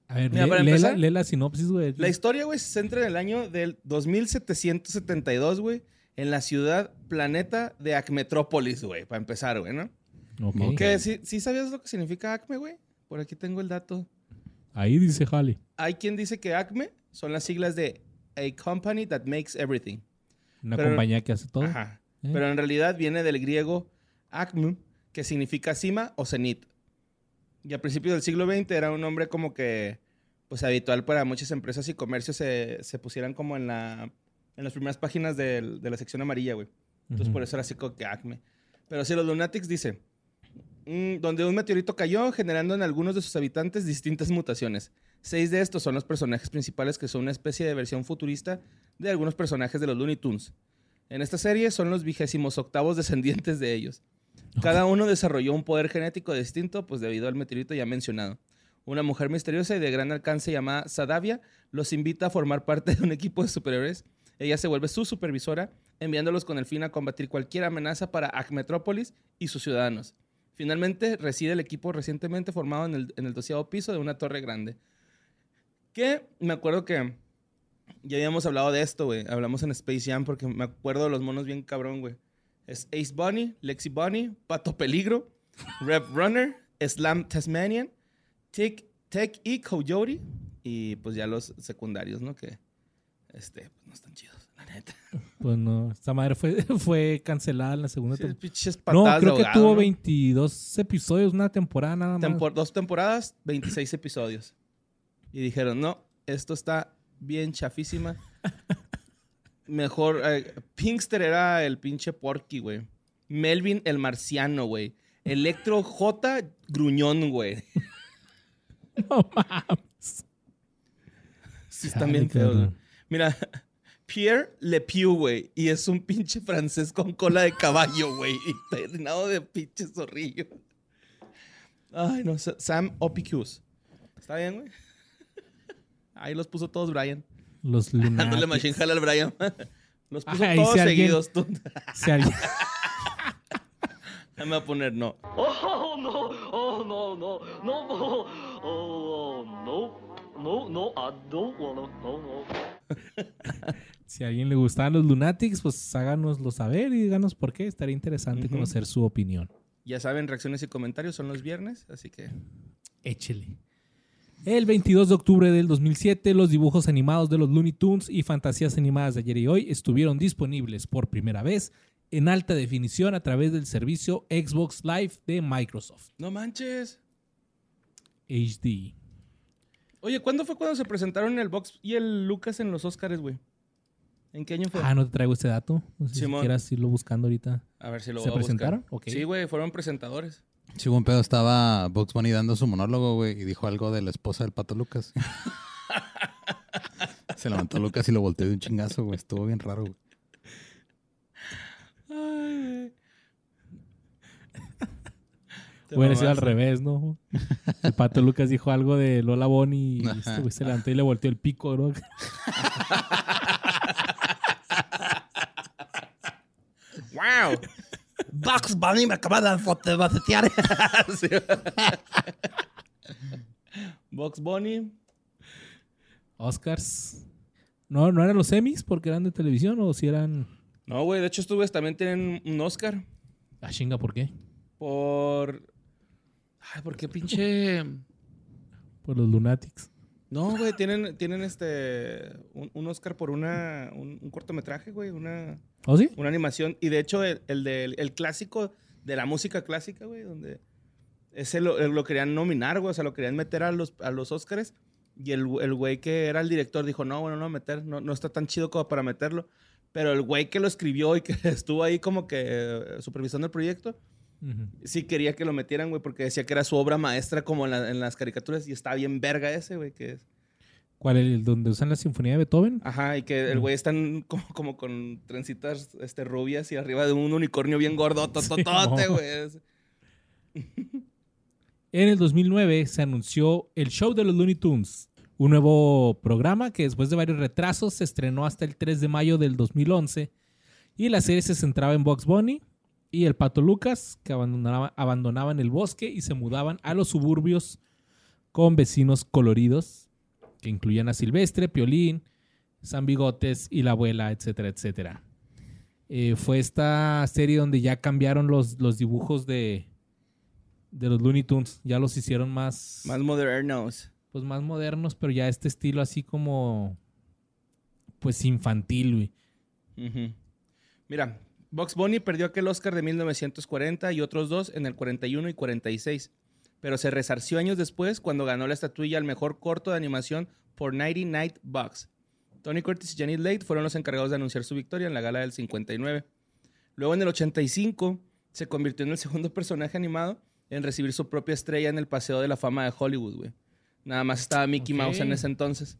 A ver, Mira, lee, la, empezar, lee la sinopsis, güey. La historia, güey, se centra en el año del 2772, güey. En la ciudad planeta de Acmetrópolis, güey. Para empezar, güey, ¿no? Ok. Que ¿sí, sí sabías lo que significa Acme, güey? Por aquí tengo el dato. Ahí dice Jale. Hay quien dice que Acme son las siglas de A Company That Makes Everything. Una Pero- compañía que hace todo. Ajá. ¿Eh? Pero en realidad viene del griego acme, que significa cima o cenit. Y a principios del siglo XX era un nombre como que, pues habitual para muchas empresas y comercios se, se pusieran como en la en las primeras páginas del- de la sección amarilla, güey. Entonces Ujú. por eso era así como que acme. Pero si los Lunatics dice, mm, donde un meteorito cayó generando en algunos de sus habitantes distintas mutaciones. Seis de estos son los personajes principales que son una especie de versión futurista de algunos personajes de los Looney Tunes. En esta serie son los vigésimos octavos descendientes de ellos. Cada uno desarrolló un poder genético distinto, pues debido al meteorito ya mencionado. Una mujer misteriosa y de gran alcance llamada Sadavia los invita a formar parte de un equipo de superiores. Ella se vuelve su supervisora, enviándolos con el fin a combatir cualquier amenaza para Acmetrópolis y sus ciudadanos. Finalmente reside el equipo recientemente formado en el, en el doceavo piso de una torre grande. Que me acuerdo que ya habíamos hablado de esto, güey. Hablamos en Space Jam porque me acuerdo de los monos bien cabrón, güey. Es Ace Bunny, Lexi Bunny, Pato Peligro, <laughs> Rev Runner, Slam Tasmanian, Tech, Tech y Coyote. Y pues ya los secundarios, ¿no? Que este, pues, no están chidos, la neta. <laughs> Pues no, esta madre fue, <laughs> fue cancelada en la segunda Sí, temporada. No, creo que ahogado, tuvo ¿no? 22 episodios, una temporada nada más. Tempor- dos temporadas, 26 episodios. Y dijeron, no, esto está bien chafísima. <laughs> Mejor, eh, Pinkster era el pinche Porky, güey. Melvin el marciano, güey. Electro J gruñón, güey. <laughs> No mames. Sí, Chale, bien feos, güey. Mira, <laughs> Pierre Le Pew, güey. Y es un pinche francés con cola de caballo, güey. Y peinado de pinche zorrillo. Ay, no. Sa- Sam Opicus. ¿Está bien, güey? Ahí los puso todos Brian. Los <laughs> Dándole Lunatics. machine jala al Brian. <laughs> Los puso Ay, todos si alguien- seguidos. Tú. <laughs> Si alguien- Me voy a poner no. Oh no! Oh no! No! No! No! Oh no! No! No! I don't wanna. No! No! si a alguien le gustaban los Lunatics, pues háganoslo saber y díganos por qué. Estaría interesante conocer su opinión. Ya saben, reacciones y comentarios son los viernes, así que Échele. El 22 de octubre del 2007, los dibujos animados de los Looney Tunes y fantasías animadas de ayer y hoy estuvieron disponibles por primera vez en alta definición a través del servicio Xbox Live de Microsoft no manches. HD. Oye, ¿cuándo fue cuando se presentaron el Box y el Lucas en los Oscars, güey? ¿En qué año fue? Ah, no te traigo este dato. No sé si quieras irlo buscando ahorita. A ver si lo ¿Se voy a buscar. presentaron? Ok. Sí, güey, fueron presentadores. Sí, buen pedo. Estaba Bugs Bunny dando su monólogo, güey, y dijo algo de la esposa del pato Lucas. <laughs> Se levantó Lucas y lo volteó de un chingazo, güey. Estuvo bien raro, güey. Te Hubiera sido al revés, ¿no? El pato Lucas dijo algo de Lola Bonnie y este güey se levantó y le volteó el pico, ¿no? <laughs> ¡Wow! Bugs Bunny me acaba de fotografiar. <laughs> Sí. Box Bunny. Oscars. No, no eran los Emmys porque eran de televisión o si eran. No, güey, de hecho estos güeyes también tienen un Oscar Ah, chinga, ¿por qué? por... Ay, ¿por qué pinche...? Por los Lunatics. No, güey, tienen, tienen este... Un, un Oscar por una... Un, un cortometraje, güey, una... ¿Oh, sí? Una animación. Y de hecho, el, el, del- el clásico de la música clásica, güey, donde ese lo, lo querían nominar, güey, o sea, lo querían meter a los, a los Oscars. Y el, el güey que era el director dijo, no, bueno, no meter, no, no está tan chido como para meterlo. Pero el güey que lo escribió y que <laughs> estuvo ahí como que eh, supervisando el proyecto, Ujú. sí quería que lo metieran, güey, porque decía que era su obra maestra como en, la- en las caricaturas y está bien verga ese, güey, que es. ¿Cuál? ¿El donde usan la sinfonía de Beethoven? Ajá, y que el güey están como, como con trencitas este, rubias y arriba de un unicornio bien gordo, tototote, <laughs> güey. Es- <laughs> En el 2009 se anunció el show de los Looney Tunes, un nuevo programa que después de varios retrasos se estrenó hasta el 3 de mayo del 2011 y la serie se centraba en Bugs Bunny y el Pato Lucas que abandonaba- abandonaban el bosque y se mudaban a los suburbios con vecinos coloridos que incluían a Silvestre, Piolín, San Bigotes y la abuela, etcétera, etcétera. Eh, fue esta serie donde ya cambiaron los, los dibujos de, de los Looney Tunes. Ya los hicieron más, Más modernos. pues más modernos, pero ya este estilo así como, pues infantil, güey. Mira, Box Bunny perdió aquel Oscar de 1940 y otros dos en el 41 y 46. Pero se resarció años después cuando ganó la estatuilla al mejor corto de animación por Nighty Night Bugs. Tony Curtis y Janet Leigh fueron los encargados de anunciar su victoria en la gala del 59. Luego en el 85 se convirtió en el <laughs> segundo personaje animado en recibir su propia estrella en el Paseo de la Fama de Hollywood, güey. Nada más estaba Mickey. Mouse en ese entonces.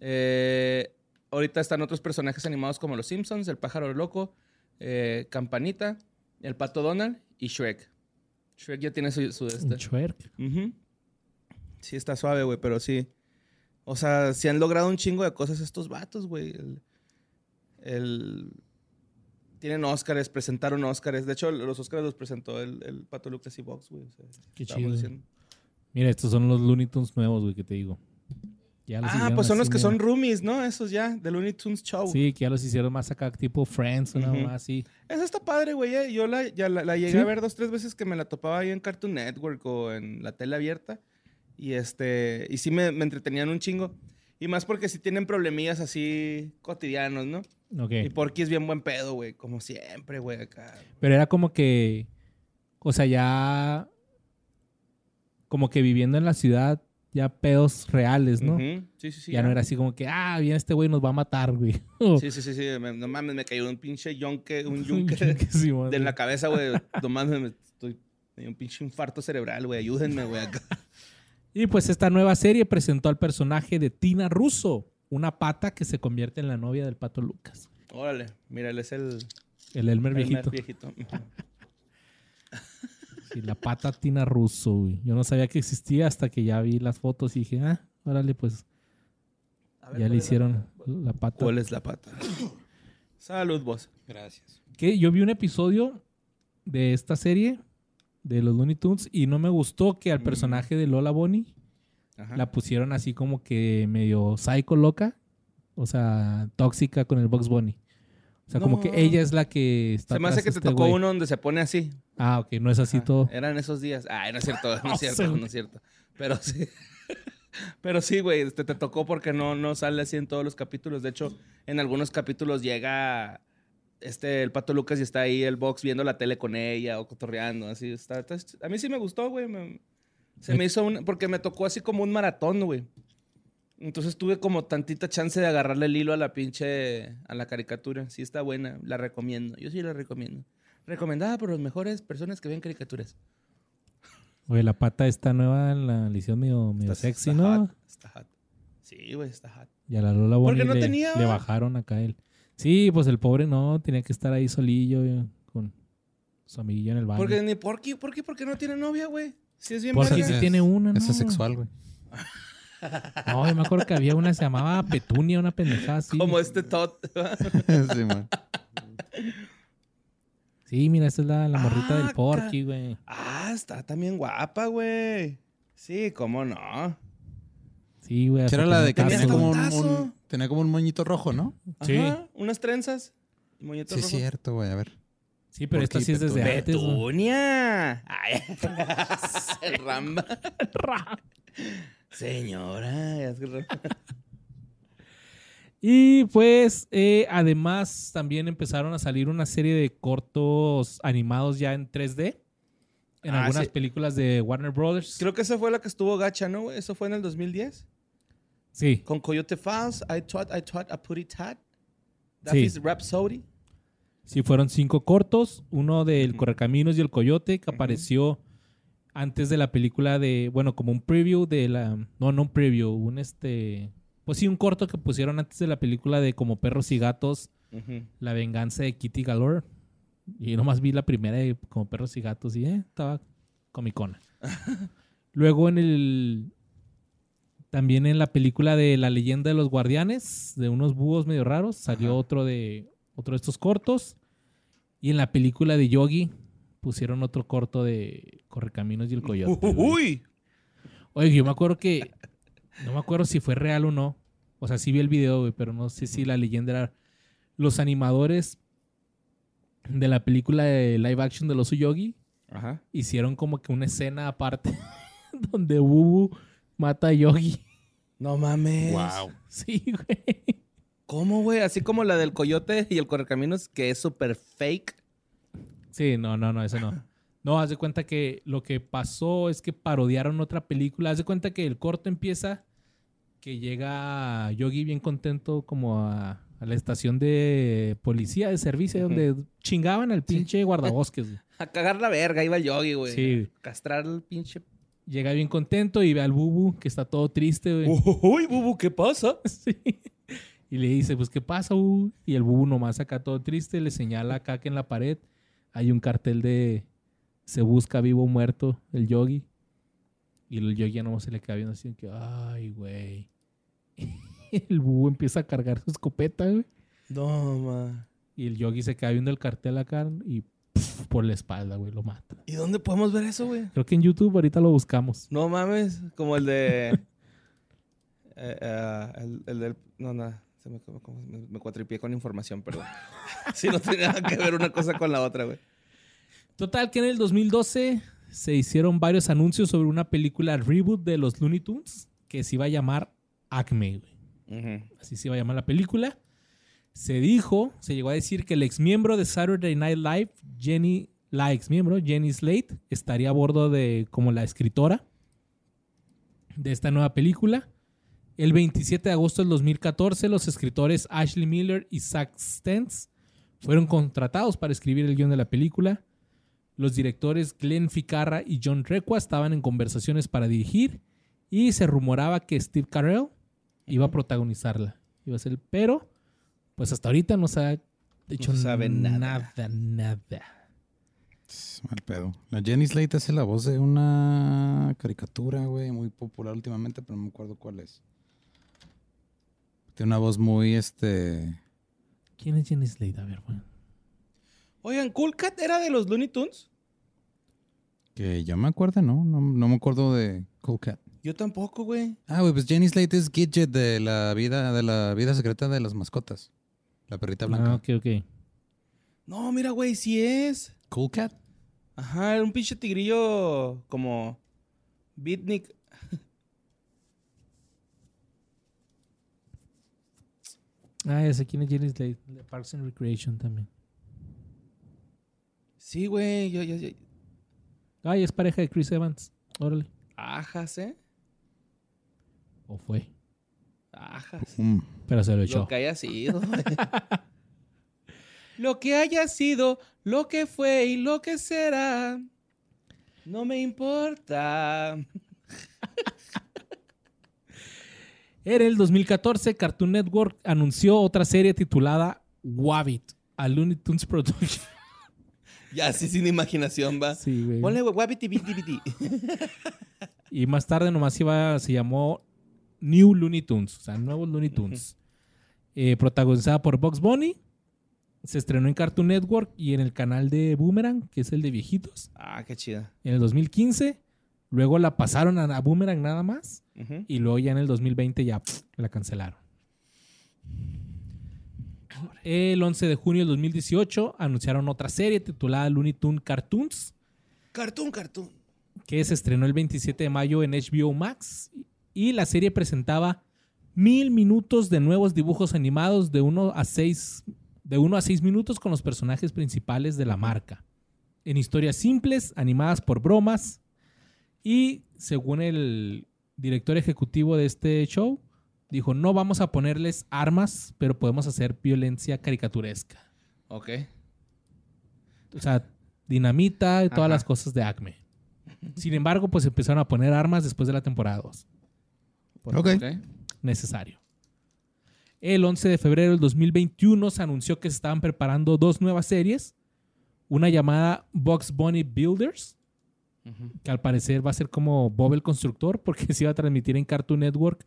Eh, ahorita están otros personajes animados como Los Simpsons, El Pájaro Loco, eh, Campanita, El Pato Donald y Shrek. Shrek ya tiene su... su este. Shrek. Sí, está suave, güey, pero sí. O sea, sí han logrado un chingo de cosas estos vatos, güey. El, el- Tienen Óscares, presentaron Óscares. De hecho, los Óscares los presentó el, el Pato Lucas y Vox, güey. o sea, Qué chido. diciendo. Mira, estos son los Looney Tunes nuevos, güey, que te digo. Ya los Ah, pues son los que son roomies, ¿no? Esos ya, de Looney Tunes Show. Sí, que ya los hicieron más acá, tipo Friends, una Ujú. más así. Esa está padre, güey. eh. Yo la, ya la, la llegué ¿Sí? a ver dos, tres veces que me la topaba ahí en Cartoon Network o en la tele abierta. Y este, y sí me, me entretenían un chingo. Y más porque sí tienen problemillas así cotidianos, ¿no? Ok. Y Porky es bien buen pedo, güey. Como siempre, güey, acá. Pero era como que, o sea, ya, como que viviendo en la ciudad, ya pedos reales, ¿no? Sí, sí, sí. ya no era así como que, ah, bien, este güey nos va a matar, güey. <laughs> Sí, sí, sí, sí. Me- no mames, me cayó un pinche yonque, un Un yunque sí, de la cabeza, güey. No mames, me estoy... me dio un pinche infarto cerebral, güey. Ayúdenme, güey, acá. Y pues esta nueva serie presentó al personaje de Tina Russo, una pata que se convierte en la novia del pato Lucas. Órale. Mira, él es el... El Elmer el viejito. viejito. La pata Tina Russo, güey. Yo no sabía que existía hasta que ya vi las fotos y dije, ah, órale, pues ya le hicieron la pata. ¿Cuál es la pata? Salud, vos. Gracias. Que yo vi un episodio de esta serie de los Looney Tunes y no me gustó que al Mm. personaje de Lola Bonnie Ajá. la pusieron así como que medio psycho loca, o sea, tóxica con el Bugs Bunny. O sea, como que ella es la que está Se me hace que te este tocó uno donde se pone así. Ah, ok, no es así Ajá. todo. Eran esos días. Ay, no es cierto, no es <laughs> cierto, no es cierto. Pero sí. <laughs> Pero sí, güey, este, te tocó porque no, no sale así en todos los capítulos. De hecho, en algunos capítulos llega este, el Pato Lucas y está ahí el box viendo la tele con ella o cotorreando. Así está. está- a mí sí me gustó, güey. se me hizo un... Porque me tocó así como un maratón, güey. Entonces tuve como tantita chance de agarrarle el hilo a la pinche... A la caricatura. Sí está buena. La recomiendo. Yo sí la recomiendo. Recomendada por las mejores personas que ven caricaturas. Oye, la pata esta nueva la hicieron medio, medio Está- sexy, está ¿no? hot, Está hot. Sí, güey, está hot. Y a la Lola Porque Bonnie no le, tenía, le bajaron acá él. Sí, pues el pobre no, tenía que estar ahí solillo eh, con su amiguillo en el baño. Porque ni Porky, Porky, ¿por qué no tiene novia, güey? Si es bien Porky sí Es- tiene una, ¿no? Es sexual, güey. <laughs> No, yo me acuerdo que había una que se llamaba Petunia, una pendejada así. Como este Todd. <laughs> sí, man. Sí, mira, esta es la, la morrita Ah, del Porky, güey. ah, está también guapa, güey. Sí, cómo no. Sí, güey. Era la de que tenía como un, un- tenía como un moñito rojo, ¿no? Sí. Ajá, unas trenzas. y moñito Sí, rojo. cierto, güey. A ver. Sí, pero esta sí es desde Petunia. antes. ¡Petunia! <laughs> Ay, <laughs> el Ramba. Señora. <laughs> Y pues, eh, además, también empezaron a salir una serie de cortos animados ya en 3D. En Ah, algunas sí. películas de Warner Brothers. Creo que esa fue la que estuvo gacha, ¿no? Eso fue en el 2010. Sí. Con Coyote Falls, I Thought, I Thought, a Putty Tat. Sí. Daffy's Rhapsody. Sí, fueron cinco cortos. Uno del. Correcaminos y el Coyote, que apareció antes de la película de. Bueno, como un preview de la. No, no un preview, un este. Pues sí, un corto que pusieron antes de la película de Como Perros y Gatos. La Venganza de Kitty Galore. Y nomás vi la primera de Como Perros y Gatos y eh, estaba comicona. <laughs> Luego en el. También en la película de La leyenda de los guardianes, de unos búhos medio raros, salió Ajá. otro de otro de estos cortos. Y en la película de Yogi pusieron otro corto de Correcaminos y el Coyote. güey. Uy. Oye, yo me acuerdo que. No me acuerdo si fue real o no. O sea, sí vi el video, güey, pero no sé si la leyenda era. Los animadores de la película de live action del oso Yogi Ajá. hicieron como que una escena aparte <laughs> donde Bubu mata a Yogi. No mames. Wow. Sí, güey. ¿Cómo, güey? Así como la del Coyote y el Correcaminos, que es súper fake. Sí, no, no, no, ese no. No, haz de cuenta que lo que pasó es que parodiaron otra película. Haz de cuenta que el corto empieza que llega Yogi bien contento como a, a la estación de policía de servicio donde chingaban al pinche guardabosques. güey. <laughs> A cagar la verga, iba el yogi, güey. Sí. Castrar al pinche. Llega bien contento y ve al Bubu que está todo triste, güey. <laughs> Uy, bubu, ¿qué pasa? <laughs> Sí. Y le dice, pues, ¿qué pasa, Bubu? Y el Bubu nomás acá todo triste, le señala acá que en la pared hay un cartel de se busca vivo o muerto, el yogi. Y el yogi ya nomás se le queda viendo así, que, ay, güey. <laughs> el Bubu empieza a cargar su escopeta, güey. No, ma. Y el yogi se queda viendo el cartel acá y pf, por la espalda, güey, lo mata. ¿Y dónde podemos ver eso, güey? Creo que en YouTube ahorita lo buscamos. No mames, como el de. <laughs> eh, eh, el, el del. No, nada. Se me, cuatripié con información, perdón. <laughs> sí, no tiene nada que ver una cosa con la otra, güey. Total, que en el 2012 se hicieron varios anuncios sobre una película reboot de los Looney Tunes que se iba a llamar Acme, güey. Así se iba a llamar la película. Se dijo, se llegó a decir que el ex miembro de Saturday Night Live, Jenny, la ex miembro, Jenny Slate, estaría a bordo de como la escritora de esta nueva película. El 27 de agosto del 2014, los escritores Ashley Miller y Zach Stentz fueron contratados para escribir el guion de la película. Los directores Glenn Ficarra y John Requa estaban en conversaciones para dirigir y se rumoraba que Steve Carell iba a protagonizarla. Iba a ser el pero, pues hasta ahorita no se ha hecho se sabe nada. nada, nada. Mal pedo. La Jenny Slate hace la voz de una caricatura, güey, muy popular últimamente, pero no me acuerdo cuál es. Tiene una voz muy, este... ¿Quién es Jenny Slade? A ver, bueno. Oigan, Cool Cat era de los Looney Tunes. Que yo me acuerdo, ¿no? No, no me acuerdo de Cool Cat. Yo tampoco, güey. Ah, güey, pues Jenny Slate es Gidget de la vida, de la vida secreta de las mascotas. La perrita blanca. Ah, ok, ok. No, mira, güey, sí es. Cool Cat. Ajá, era un pinche tigrillo como. Beatnik. Ah, ya sé quién es Jenny Slade. De Parks and Recreation también. Sí, güey. Yo, yo, yo. Ay, es pareja de Chris Evans. Órale. Ajas, ¿eh? O fue. Ajas. Mm. Pero se lo echó. Lo que haya sido. <laughs> lo que haya sido, lo que fue y lo que será. No me importa. En el 2014, Cartoon Network anunció otra serie titulada Wabbit, a Looney Tunes Production. Ya, así sin imaginación va. Sí, güey. Ponle biti, biti. Y más tarde nomás iba, se llamó New Looney Tunes, o sea, nuevos Looney Tunes. Eh, protagonizada por Bugs Bunny. Se estrenó en Cartoon Network y en el canal de Boomerang, que es el de viejitos, Ah, qué chida. en el 2015. Luego la pasaron a, a Boomerang nada más. Y luego ya en el 2020 ya pff, la cancelaron. El 11 de junio del 2018 anunciaron otra serie titulada Looney Tunes Cartoons, Cartoon, cartoon. que se estrenó el 27 de mayo en HBO Max. Y la serie presentaba mil minutos de nuevos dibujos animados de 1 a 6 de 1 a 6 minutos con los personajes principales de la marca. En historias simples, animadas por bromas. Y según el director ejecutivo de este show, dijo, no vamos a ponerles armas, pero podemos hacer violencia caricaturesca. Ok. O sea, dinamita y todas Ajá. las cosas de Acme. Sin embargo, pues empezaron a poner armas después de la temporada 2. Ok. Necesario. El 11 de febrero del 2021 se anunció que se estaban preparando dos nuevas series. Una llamada Bugs Bunny Builders, Que al parecer va a ser como Bob el Constructor, porque <laughs> se iba a transmitir en Cartoon Network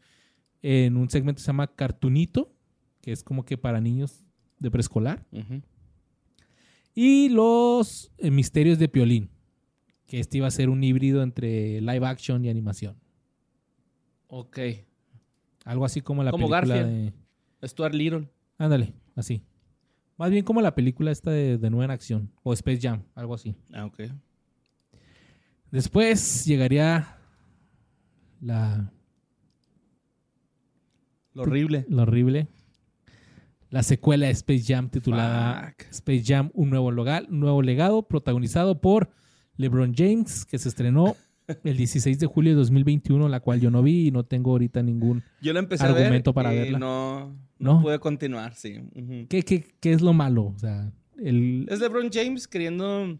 en un segmento que se llama Cartoonito, que es como que para niños de preescolar. Y los eh, misterios de Piolín, que este iba a ser un híbrido entre live action y animación. Ok. Algo así como la Como película Garfield. de... Stuart Little. Ándale, así. Más bien como la película esta de, de nueva en acción. O Space Jam, algo así. Ah, ok. Después llegaría la, Lo horrible. lo horrible. La secuela de Space Jam titulada Fuck. Space Jam, un nuevo, logal, un nuevo legado, protagonizado por LeBron James, que se estrenó <laughs> el 16 de julio de 2021, la cual yo no vi y no tengo ahorita ningún... Yo lo empecé Argumento a ver para y verla. no, no, ¿No? pude continuar, sí. ¿Qué, qué, qué es lo malo? O sea, el... Es LeBron James queriendo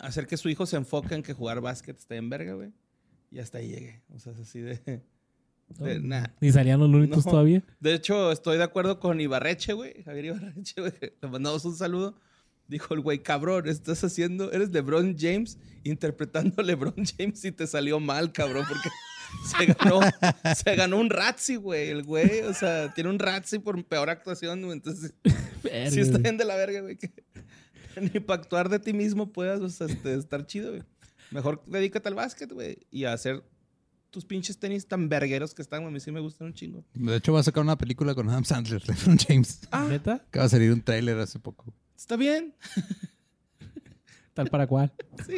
hacer que su hijo se enfoque en que jugar básquet está en verga, güey. Y hasta ahí llegué. O sea, es así de... de nah. ¿Ni salían los Tunes No. todavía? De hecho, estoy de acuerdo con Ibarreche, güey. Javier Ibarreche, <laughs> güey. Le mandamos un saludo. Dijo el güey, cabrón, estás haciendo, eres LeBron James interpretando LeBron James y te salió mal, cabrón, porque <laughs> se ganó, se ganó un Razzie, güey, el güey. O sea, tiene un Razzie por peor actuación, güey. Entonces, <laughs> sí está bien de la verga, güey. Que <laughs> ni para actuar de ti mismo puedas o sea, este, estar chido, güey. Mejor dedícate al básquet, güey, y a hacer tus pinches tenis tan vergueros que están, güey. A mí sí me gustan un chingo. De hecho, va a sacar una película con Adam Sandler, <laughs> LeBron James. Ah, ¿Neta? Que va a salir un tráiler hace poco. está bien. Tal para cual. <laughs>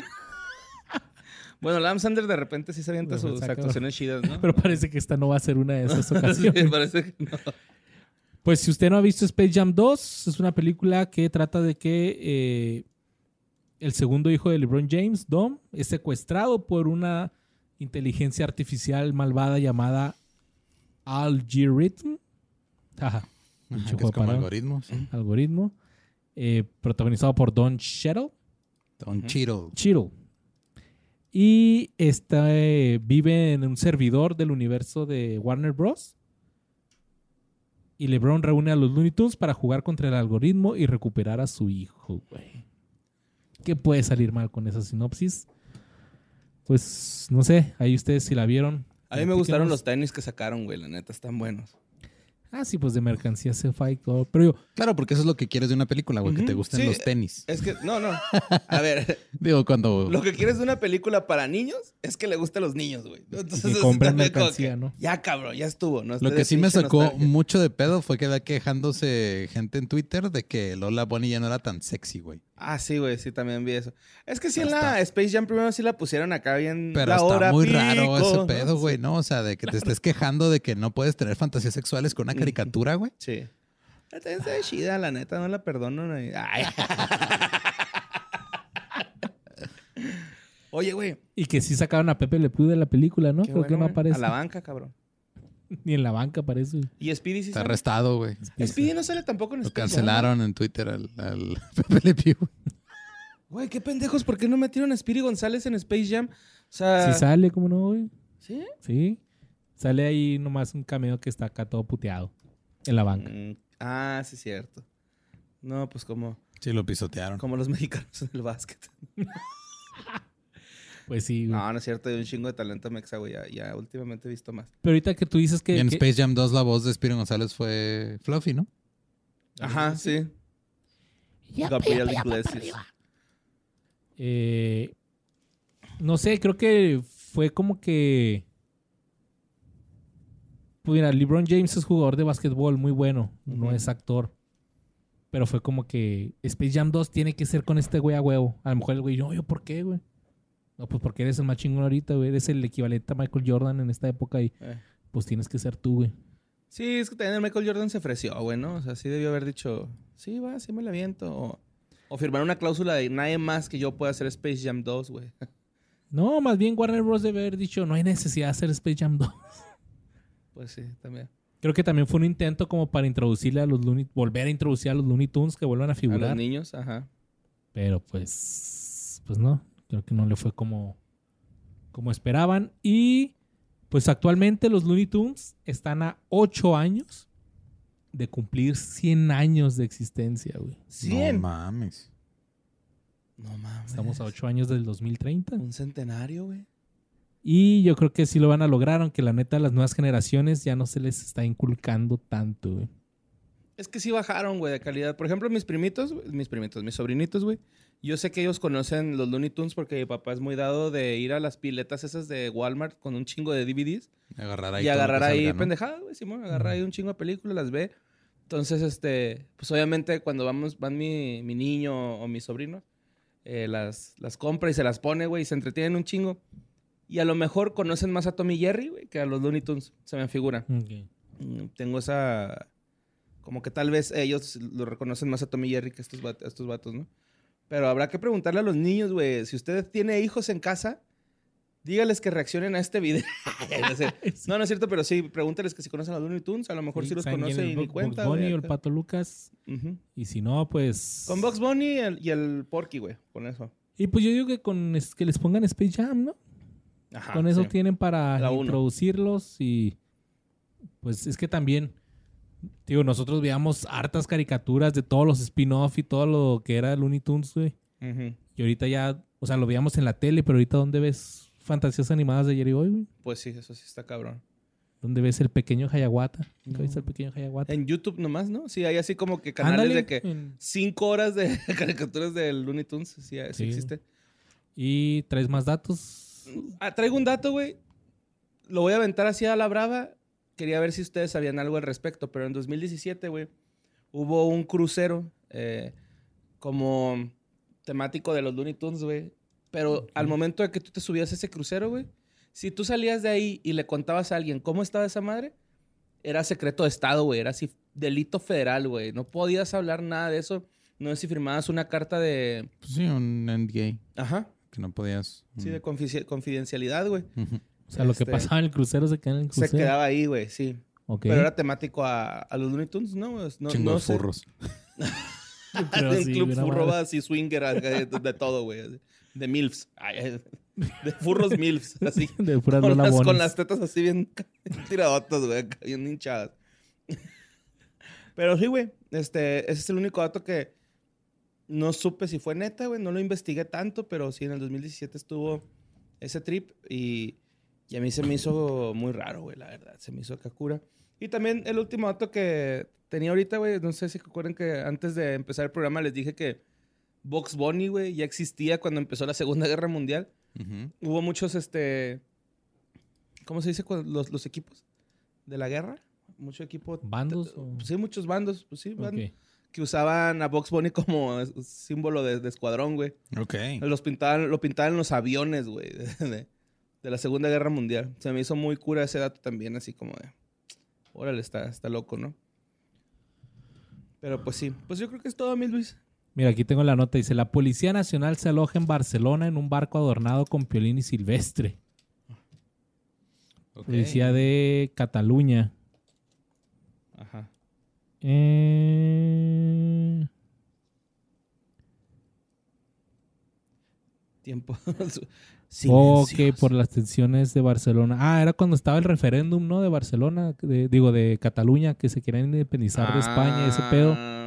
Bueno, Lam Sander de repente sí se avienta Bueno, sus saca- actuaciones chidas, ¿no? Pero parece que esta no va a ser una de esas Sí, ocasiones. parece que no. Pues si usted no ha visto Space Jam 2, es una película que trata de que eh, el segundo hijo de LeBron James, Dom, es secuestrado por una inteligencia artificial malvada llamada Algorithm. Ajá, Ajá, Pinche que juego es como parado. algoritmos. algoritmo. eh, protagonizado por Don Cheadle. Don Cheadle. Cheadle. Y está, eh, vive en un servidor del universo de Warner Bros. Y LeBron reúne a los Looney Tunes para jugar contra el algoritmo y recuperar a su hijo, güey. ¿Qué puede salir mal con esa sinopsis? Pues no sé, ahí ustedes si la vieron. A mí me gustaron los tenis que sacaron, güey. La neta, están buenos. Ah, sí, pues de mercancía se y todo. Pero yo, Claro, porque eso es lo que quieres de una película, güey, que te gusten sí. los tenis. Es que, no, no. <laughs> A ver, Digo, cuando... lo que quieres de una película para niños es que le guste a los niños, güey. Entonces, que compren mercancía, que, ¿no? Ya, cabrón, ya estuvo. No Lo que sí me sacó nostalgia. mucho de pedo fue que va quejándose gente en Twitter de que Lola Bonnie ya no era tan sexy, güey. Ah, sí, güey, sí, también vi eso. Es que sí, en la Space Jam primero sí la pusieron acá bien. Pero la está hora muy pico, raro ese ¿no? pedo, güey, ¿no? O sea, de que te estés quejando de que no puedes tener fantasías sexuales con una caricatura, güey. Sí. Esta está chida, la neta, no la perdono. no. Ay. <laughs> Oye, güey. y que sí sacaron a Pepe Le Pew de la película, ¿no? qué Creo que bueno, no güey. aparece. A la banca, cabrón. <laughs> Ni en la banca aparece. Y Speedy sí Está sale. arrestado, güey. Speedy no sale tampoco en Lo Space Jam, cancelaron en Twitter al, al <laughs> Pepe Le Pew. Güey, qué pendejos, ¿por qué no metieron a Speedy González en Space Jam? O sea, Si sale, ¿cómo no, güey? ¿sí? Sí. Sale ahí nomás un cameo que está acá todo puteado en la banca. Mm, ah, sí, cierto. No, pues como, Sí, lo pisotearon. como los <laughs> mexicanos en el básquet. Pues sí, güey. No, no es cierto, hay un chingo de talento mexa, güey. Ya, ya últimamente he visto más. Pero ahorita que tú dices que... Y en que- Space Jam 2 la voz de Spiro González fue Fluffy, ¿no? Ajá, sí. Ya, Gabriel ya, Iglesias. eh, no sé, creo que fue como que... Pues mira, LeBron James es jugador de básquetbol muy bueno, no es actor. Pero fue como que Space Jam 2 tiene que ser con este güey a huevo. A lo mejor el güey, no, yo, ¿por qué, güey? No, pues porque eres el más chingón ahorita, güey. Eres el equivalente a Michael Jordan en esta época y Eh. pues tienes que ser tú, güey. Sí, es que también el Michael Jordan se ofreció, güey, ¿no? O sea, sí debió haber dicho, sí, va, sí me la aviento. O, o firmar una cláusula de nadie más que yo pueda hacer Space Jam 2, güey. <laughs> No, más bien Warner Bros. debe haber dicho, no hay necesidad de hacer Space Jam 2. <laughs> Pues sí, también. Creo que también fue un intento como para introducirle a los Looney, volver a introducir a los Looney Tunes que vuelvan a A los figurar. niños, ajá. Pero pues, pues no, creo que no le fue como, como esperaban. Y pues actualmente los Looney Tunes están a 8 años de cumplir 100 años de existencia, güey. 100. No mames. No mames. Estamos a 8 años del 2030. Un centenario, güey. Y yo creo que sí lo van a lograr, aunque la neta a las nuevas generaciones ya no se les está inculcando tanto, güey. Es que sí bajaron, güey, de calidad. Por ejemplo, mis primitos, güey, mis primitos, mis sobrinitos, güey. Yo sé que ellos conocen los Looney Tunes porque mi papá es muy dado de ir a las piletas esas de Walmart con un chingo de DVDs Agarrar ahí y agarrar ahí salga, ¿no? pendejadas, güey, Simón. Agarrar ahí un chingo de películas, las ve. Entonces, este, pues obviamente cuando vamos, van mi, mi niño o mi sobrino, eh, las, las compra y se las pone, güey, y se entretienen un chingo. Y a lo mejor conocen más a Tommy Jerry, güey, que a los Looney Tunes, se me figura. Mm, Tengo esa. Como que tal vez ellos lo reconocen más a Tommy Jerry que a estos,vat- a estos vatos, ¿no? Pero habrá que preguntarle a los niños, güey. Si usted tiene hijos en casa, dígales que reaccionen a este video. <laughs> <laughs> No no, es cierto, pero sí, pregúntales que si conocen a los Looney Tunes. A lo mejor sí, los ¿saben quién conoce y ni Bugs cuenta, Bunny güey, o el. Pato Lucas. Y si no, pues... Con Bugs Bunny y el, y el Porky, güey. Con eso. Y pues yo digo que con es- que les pongan Space Jam, ¿no? Ajá, con eso sí. tienen para La uno. introducirlos y pues es que también digo, nosotros veíamos hartas caricaturas de todos los spin-off y todo lo que era Looney Tunes, güey. Ujú. Y ahorita ya, o sea, lo veíamos en la tele, pero ahorita ¿dónde ves fantasías animadas de ayer y hoy, güey? Pues sí, eso sí está cabrón. ¿Dónde ves el pequeño Hayaguata? ¿Nunca No. viste el pequeño Hayaguata? En YouTube nomás, ¿no? Sí, hay así como que canales Ándale, de que en- cinco horas de <laughs> caricaturas de Looney Tunes. Sí, sí Sí. existe. Y traes más datos. Ah, traigo un dato, güey. Lo voy a aventar así a la brava. Quería ver si ustedes sabían algo al respecto, pero en 2017, güey, hubo un crucero eh, como temático de los Looney Tunes, güey. Pero al momento de que tú te subías a ese crucero, güey, si tú salías de ahí y le contabas a alguien cómo estaba esa madre, era secreto de Estado, güey. Era así delito federal, güey. No podías hablar nada de eso. No sé si firmabas una carta de... Pues sí, un NDA Ajá. que no podías. Sí, mm. de confici- confidencialidad, güey. Ujú. O sea, lo que Este, pasaba en el crucero se queda en el Se crucero. quedaba ahí, güey, sí. Pero era temático a, a los Looney Tunes, ¿no? No, Chingo no sé. furros. <laughs> Pero un sí, club furro así, swinger, de, de todo, güey. De MILFs. Ay, de furros MILFs, así. <laughs> De puras Con las, con las tetas así bien <laughs> tiradotas, güey, bien hinchadas. Pero sí, güey, este, ese es el único dato que no supe si fue neta, güey. No lo investigué tanto, pero sí, en el 2017 estuvo ese trip y, y a mí se me hizo muy raro, güey, la verdad. Se me hizo Kakura. Y también el último dato que tenía ahorita, güey, no sé si recuerdan que antes de empezar el programa les dije que Box Bunny, güey, ya existía cuando empezó la Segunda Guerra Mundial. Ujú. Hubo muchos, este, ¿cómo se dice? Los, los equipos de la guerra. Mucho equipo. ¿Bandos o- Sí, muchos bandos, pues sí, bandos, Ok. que usaban a Box Bunny como símbolo de, de escuadrón, güey. Ok. Los pintaban, lo pintaban en los aviones, güey, <laughs> de, de- de la Segunda Guerra Mundial. Se me hizo muy cura ese dato también, así como de, órale, está, está loco, ¿no? Pero pues sí, pues yo creo que es todo, mi Luis. Mira, aquí tengo la nota. Dice, la Policía Nacional se aloja en Barcelona en un barco adornado con piolín y silvestre. Policía de Cataluña. Ajá. Eh, tiempo. <laughs> O que por las tensiones de Barcelona. Ah, era cuando estaba el referéndum, ¿no? De Barcelona, de- digo, de Cataluña, que se querían independizar de España, ese pedo. Ah,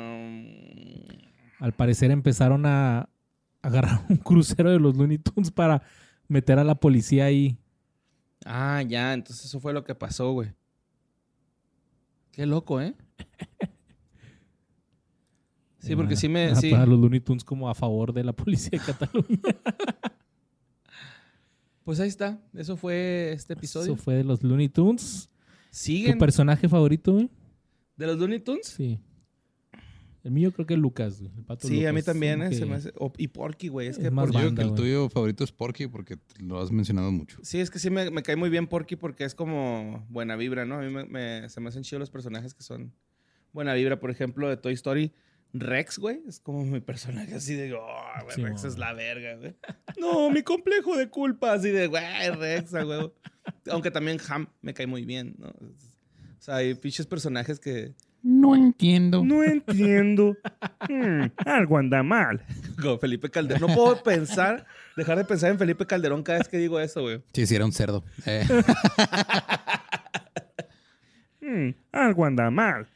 Al parecer empezaron a agarrar <laughs> un crucero de los Looney Tunes para meter a la policía ahí. Ah, ya, entonces eso fue lo que pasó, güey. Qué loco, ¿eh? Sí, porque sí me. A, Sí. a los Looney Tunes como a favor de la policía de Cataluña. <laughs> Pues ahí está. Eso fue este episodio. Eso fue de los Looney Tunes. ¿Tu Siguen. personaje favorito, güey? ¿De los Looney Tunes? Sí. El mío creo que es Lucas, güey. El pato Sí, a mí también. eh, Que- se me hace- o- y Porky, güey. Es Es que más Porky- Yo que el güey. tuyo favorito es Porky porque lo has mencionado mucho. Sí, es que sí me, me cae muy bien Porky porque es como buena vibra, ¿no? A mí me, me- se me hacen chidos los personajes que son buena vibra. Por ejemplo, de Toy Story, Rex, güey. Es como mi personaje así de, oh, güey, Sí, Rex es la verga, güey. No, mi complejo de culpa, así de, güey, Rex, a huevo. Aunque también Ham me cae muy bien, ¿no? O sea, hay pinches personajes que... No entiendo. No entiendo. Hmm, algo anda mal. Como Felipe Calderón. No puedo pensar, dejar de pensar en Felipe Calderón cada vez que digo eso, güey. Sí, sí, era un cerdo. Eh, Hmm, <laughs> algo anda mal.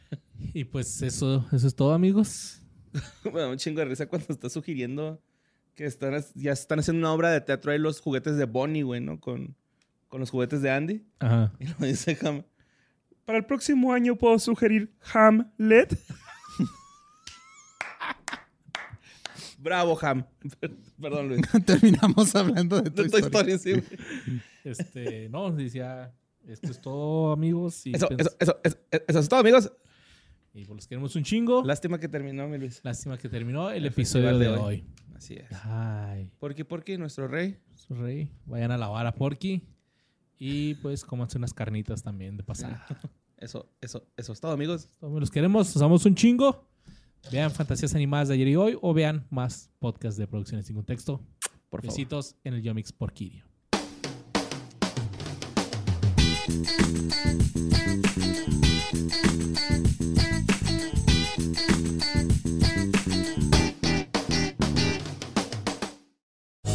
Y pues eso, eso es todo, amigos. <laughs> Me da un chingo de risa cuando está sugiriendo que están, ya están haciendo una obra de teatro ahí los juguetes de Bonnie, güey, ¿no? Con, con los juguetes de Andy. Ajá. <laughs> Y lo dice Ham. Para el próximo año puedo sugerir Hamlet. <laughs> Bravo, Ham. Perdón, Luis. Terminamos hablando de De Toy Story. Story, sí, güey. Este, no, decía, esto es todo, amigos. Y, Eso, pens- eso, eso, eso, eso es todo, amigos. Y pues los queremos un chingo. Lástima que terminó, mi Luis. Lástima que terminó el, El episodio de de hoy. Así es. Ay, Porky Porky, nuestro rey. su rey. Vayan a lavar a Porky. Y pues cómanse unas carnitas también de pasada. Eso, eso, eso es todo, amigos. Los queremos, los amamos un chingo. Vean Fantasías Animadas de ayer y hoy o vean más podcasts de producciones sin contexto. Por favor. Besitos en el Yomix Porquirio.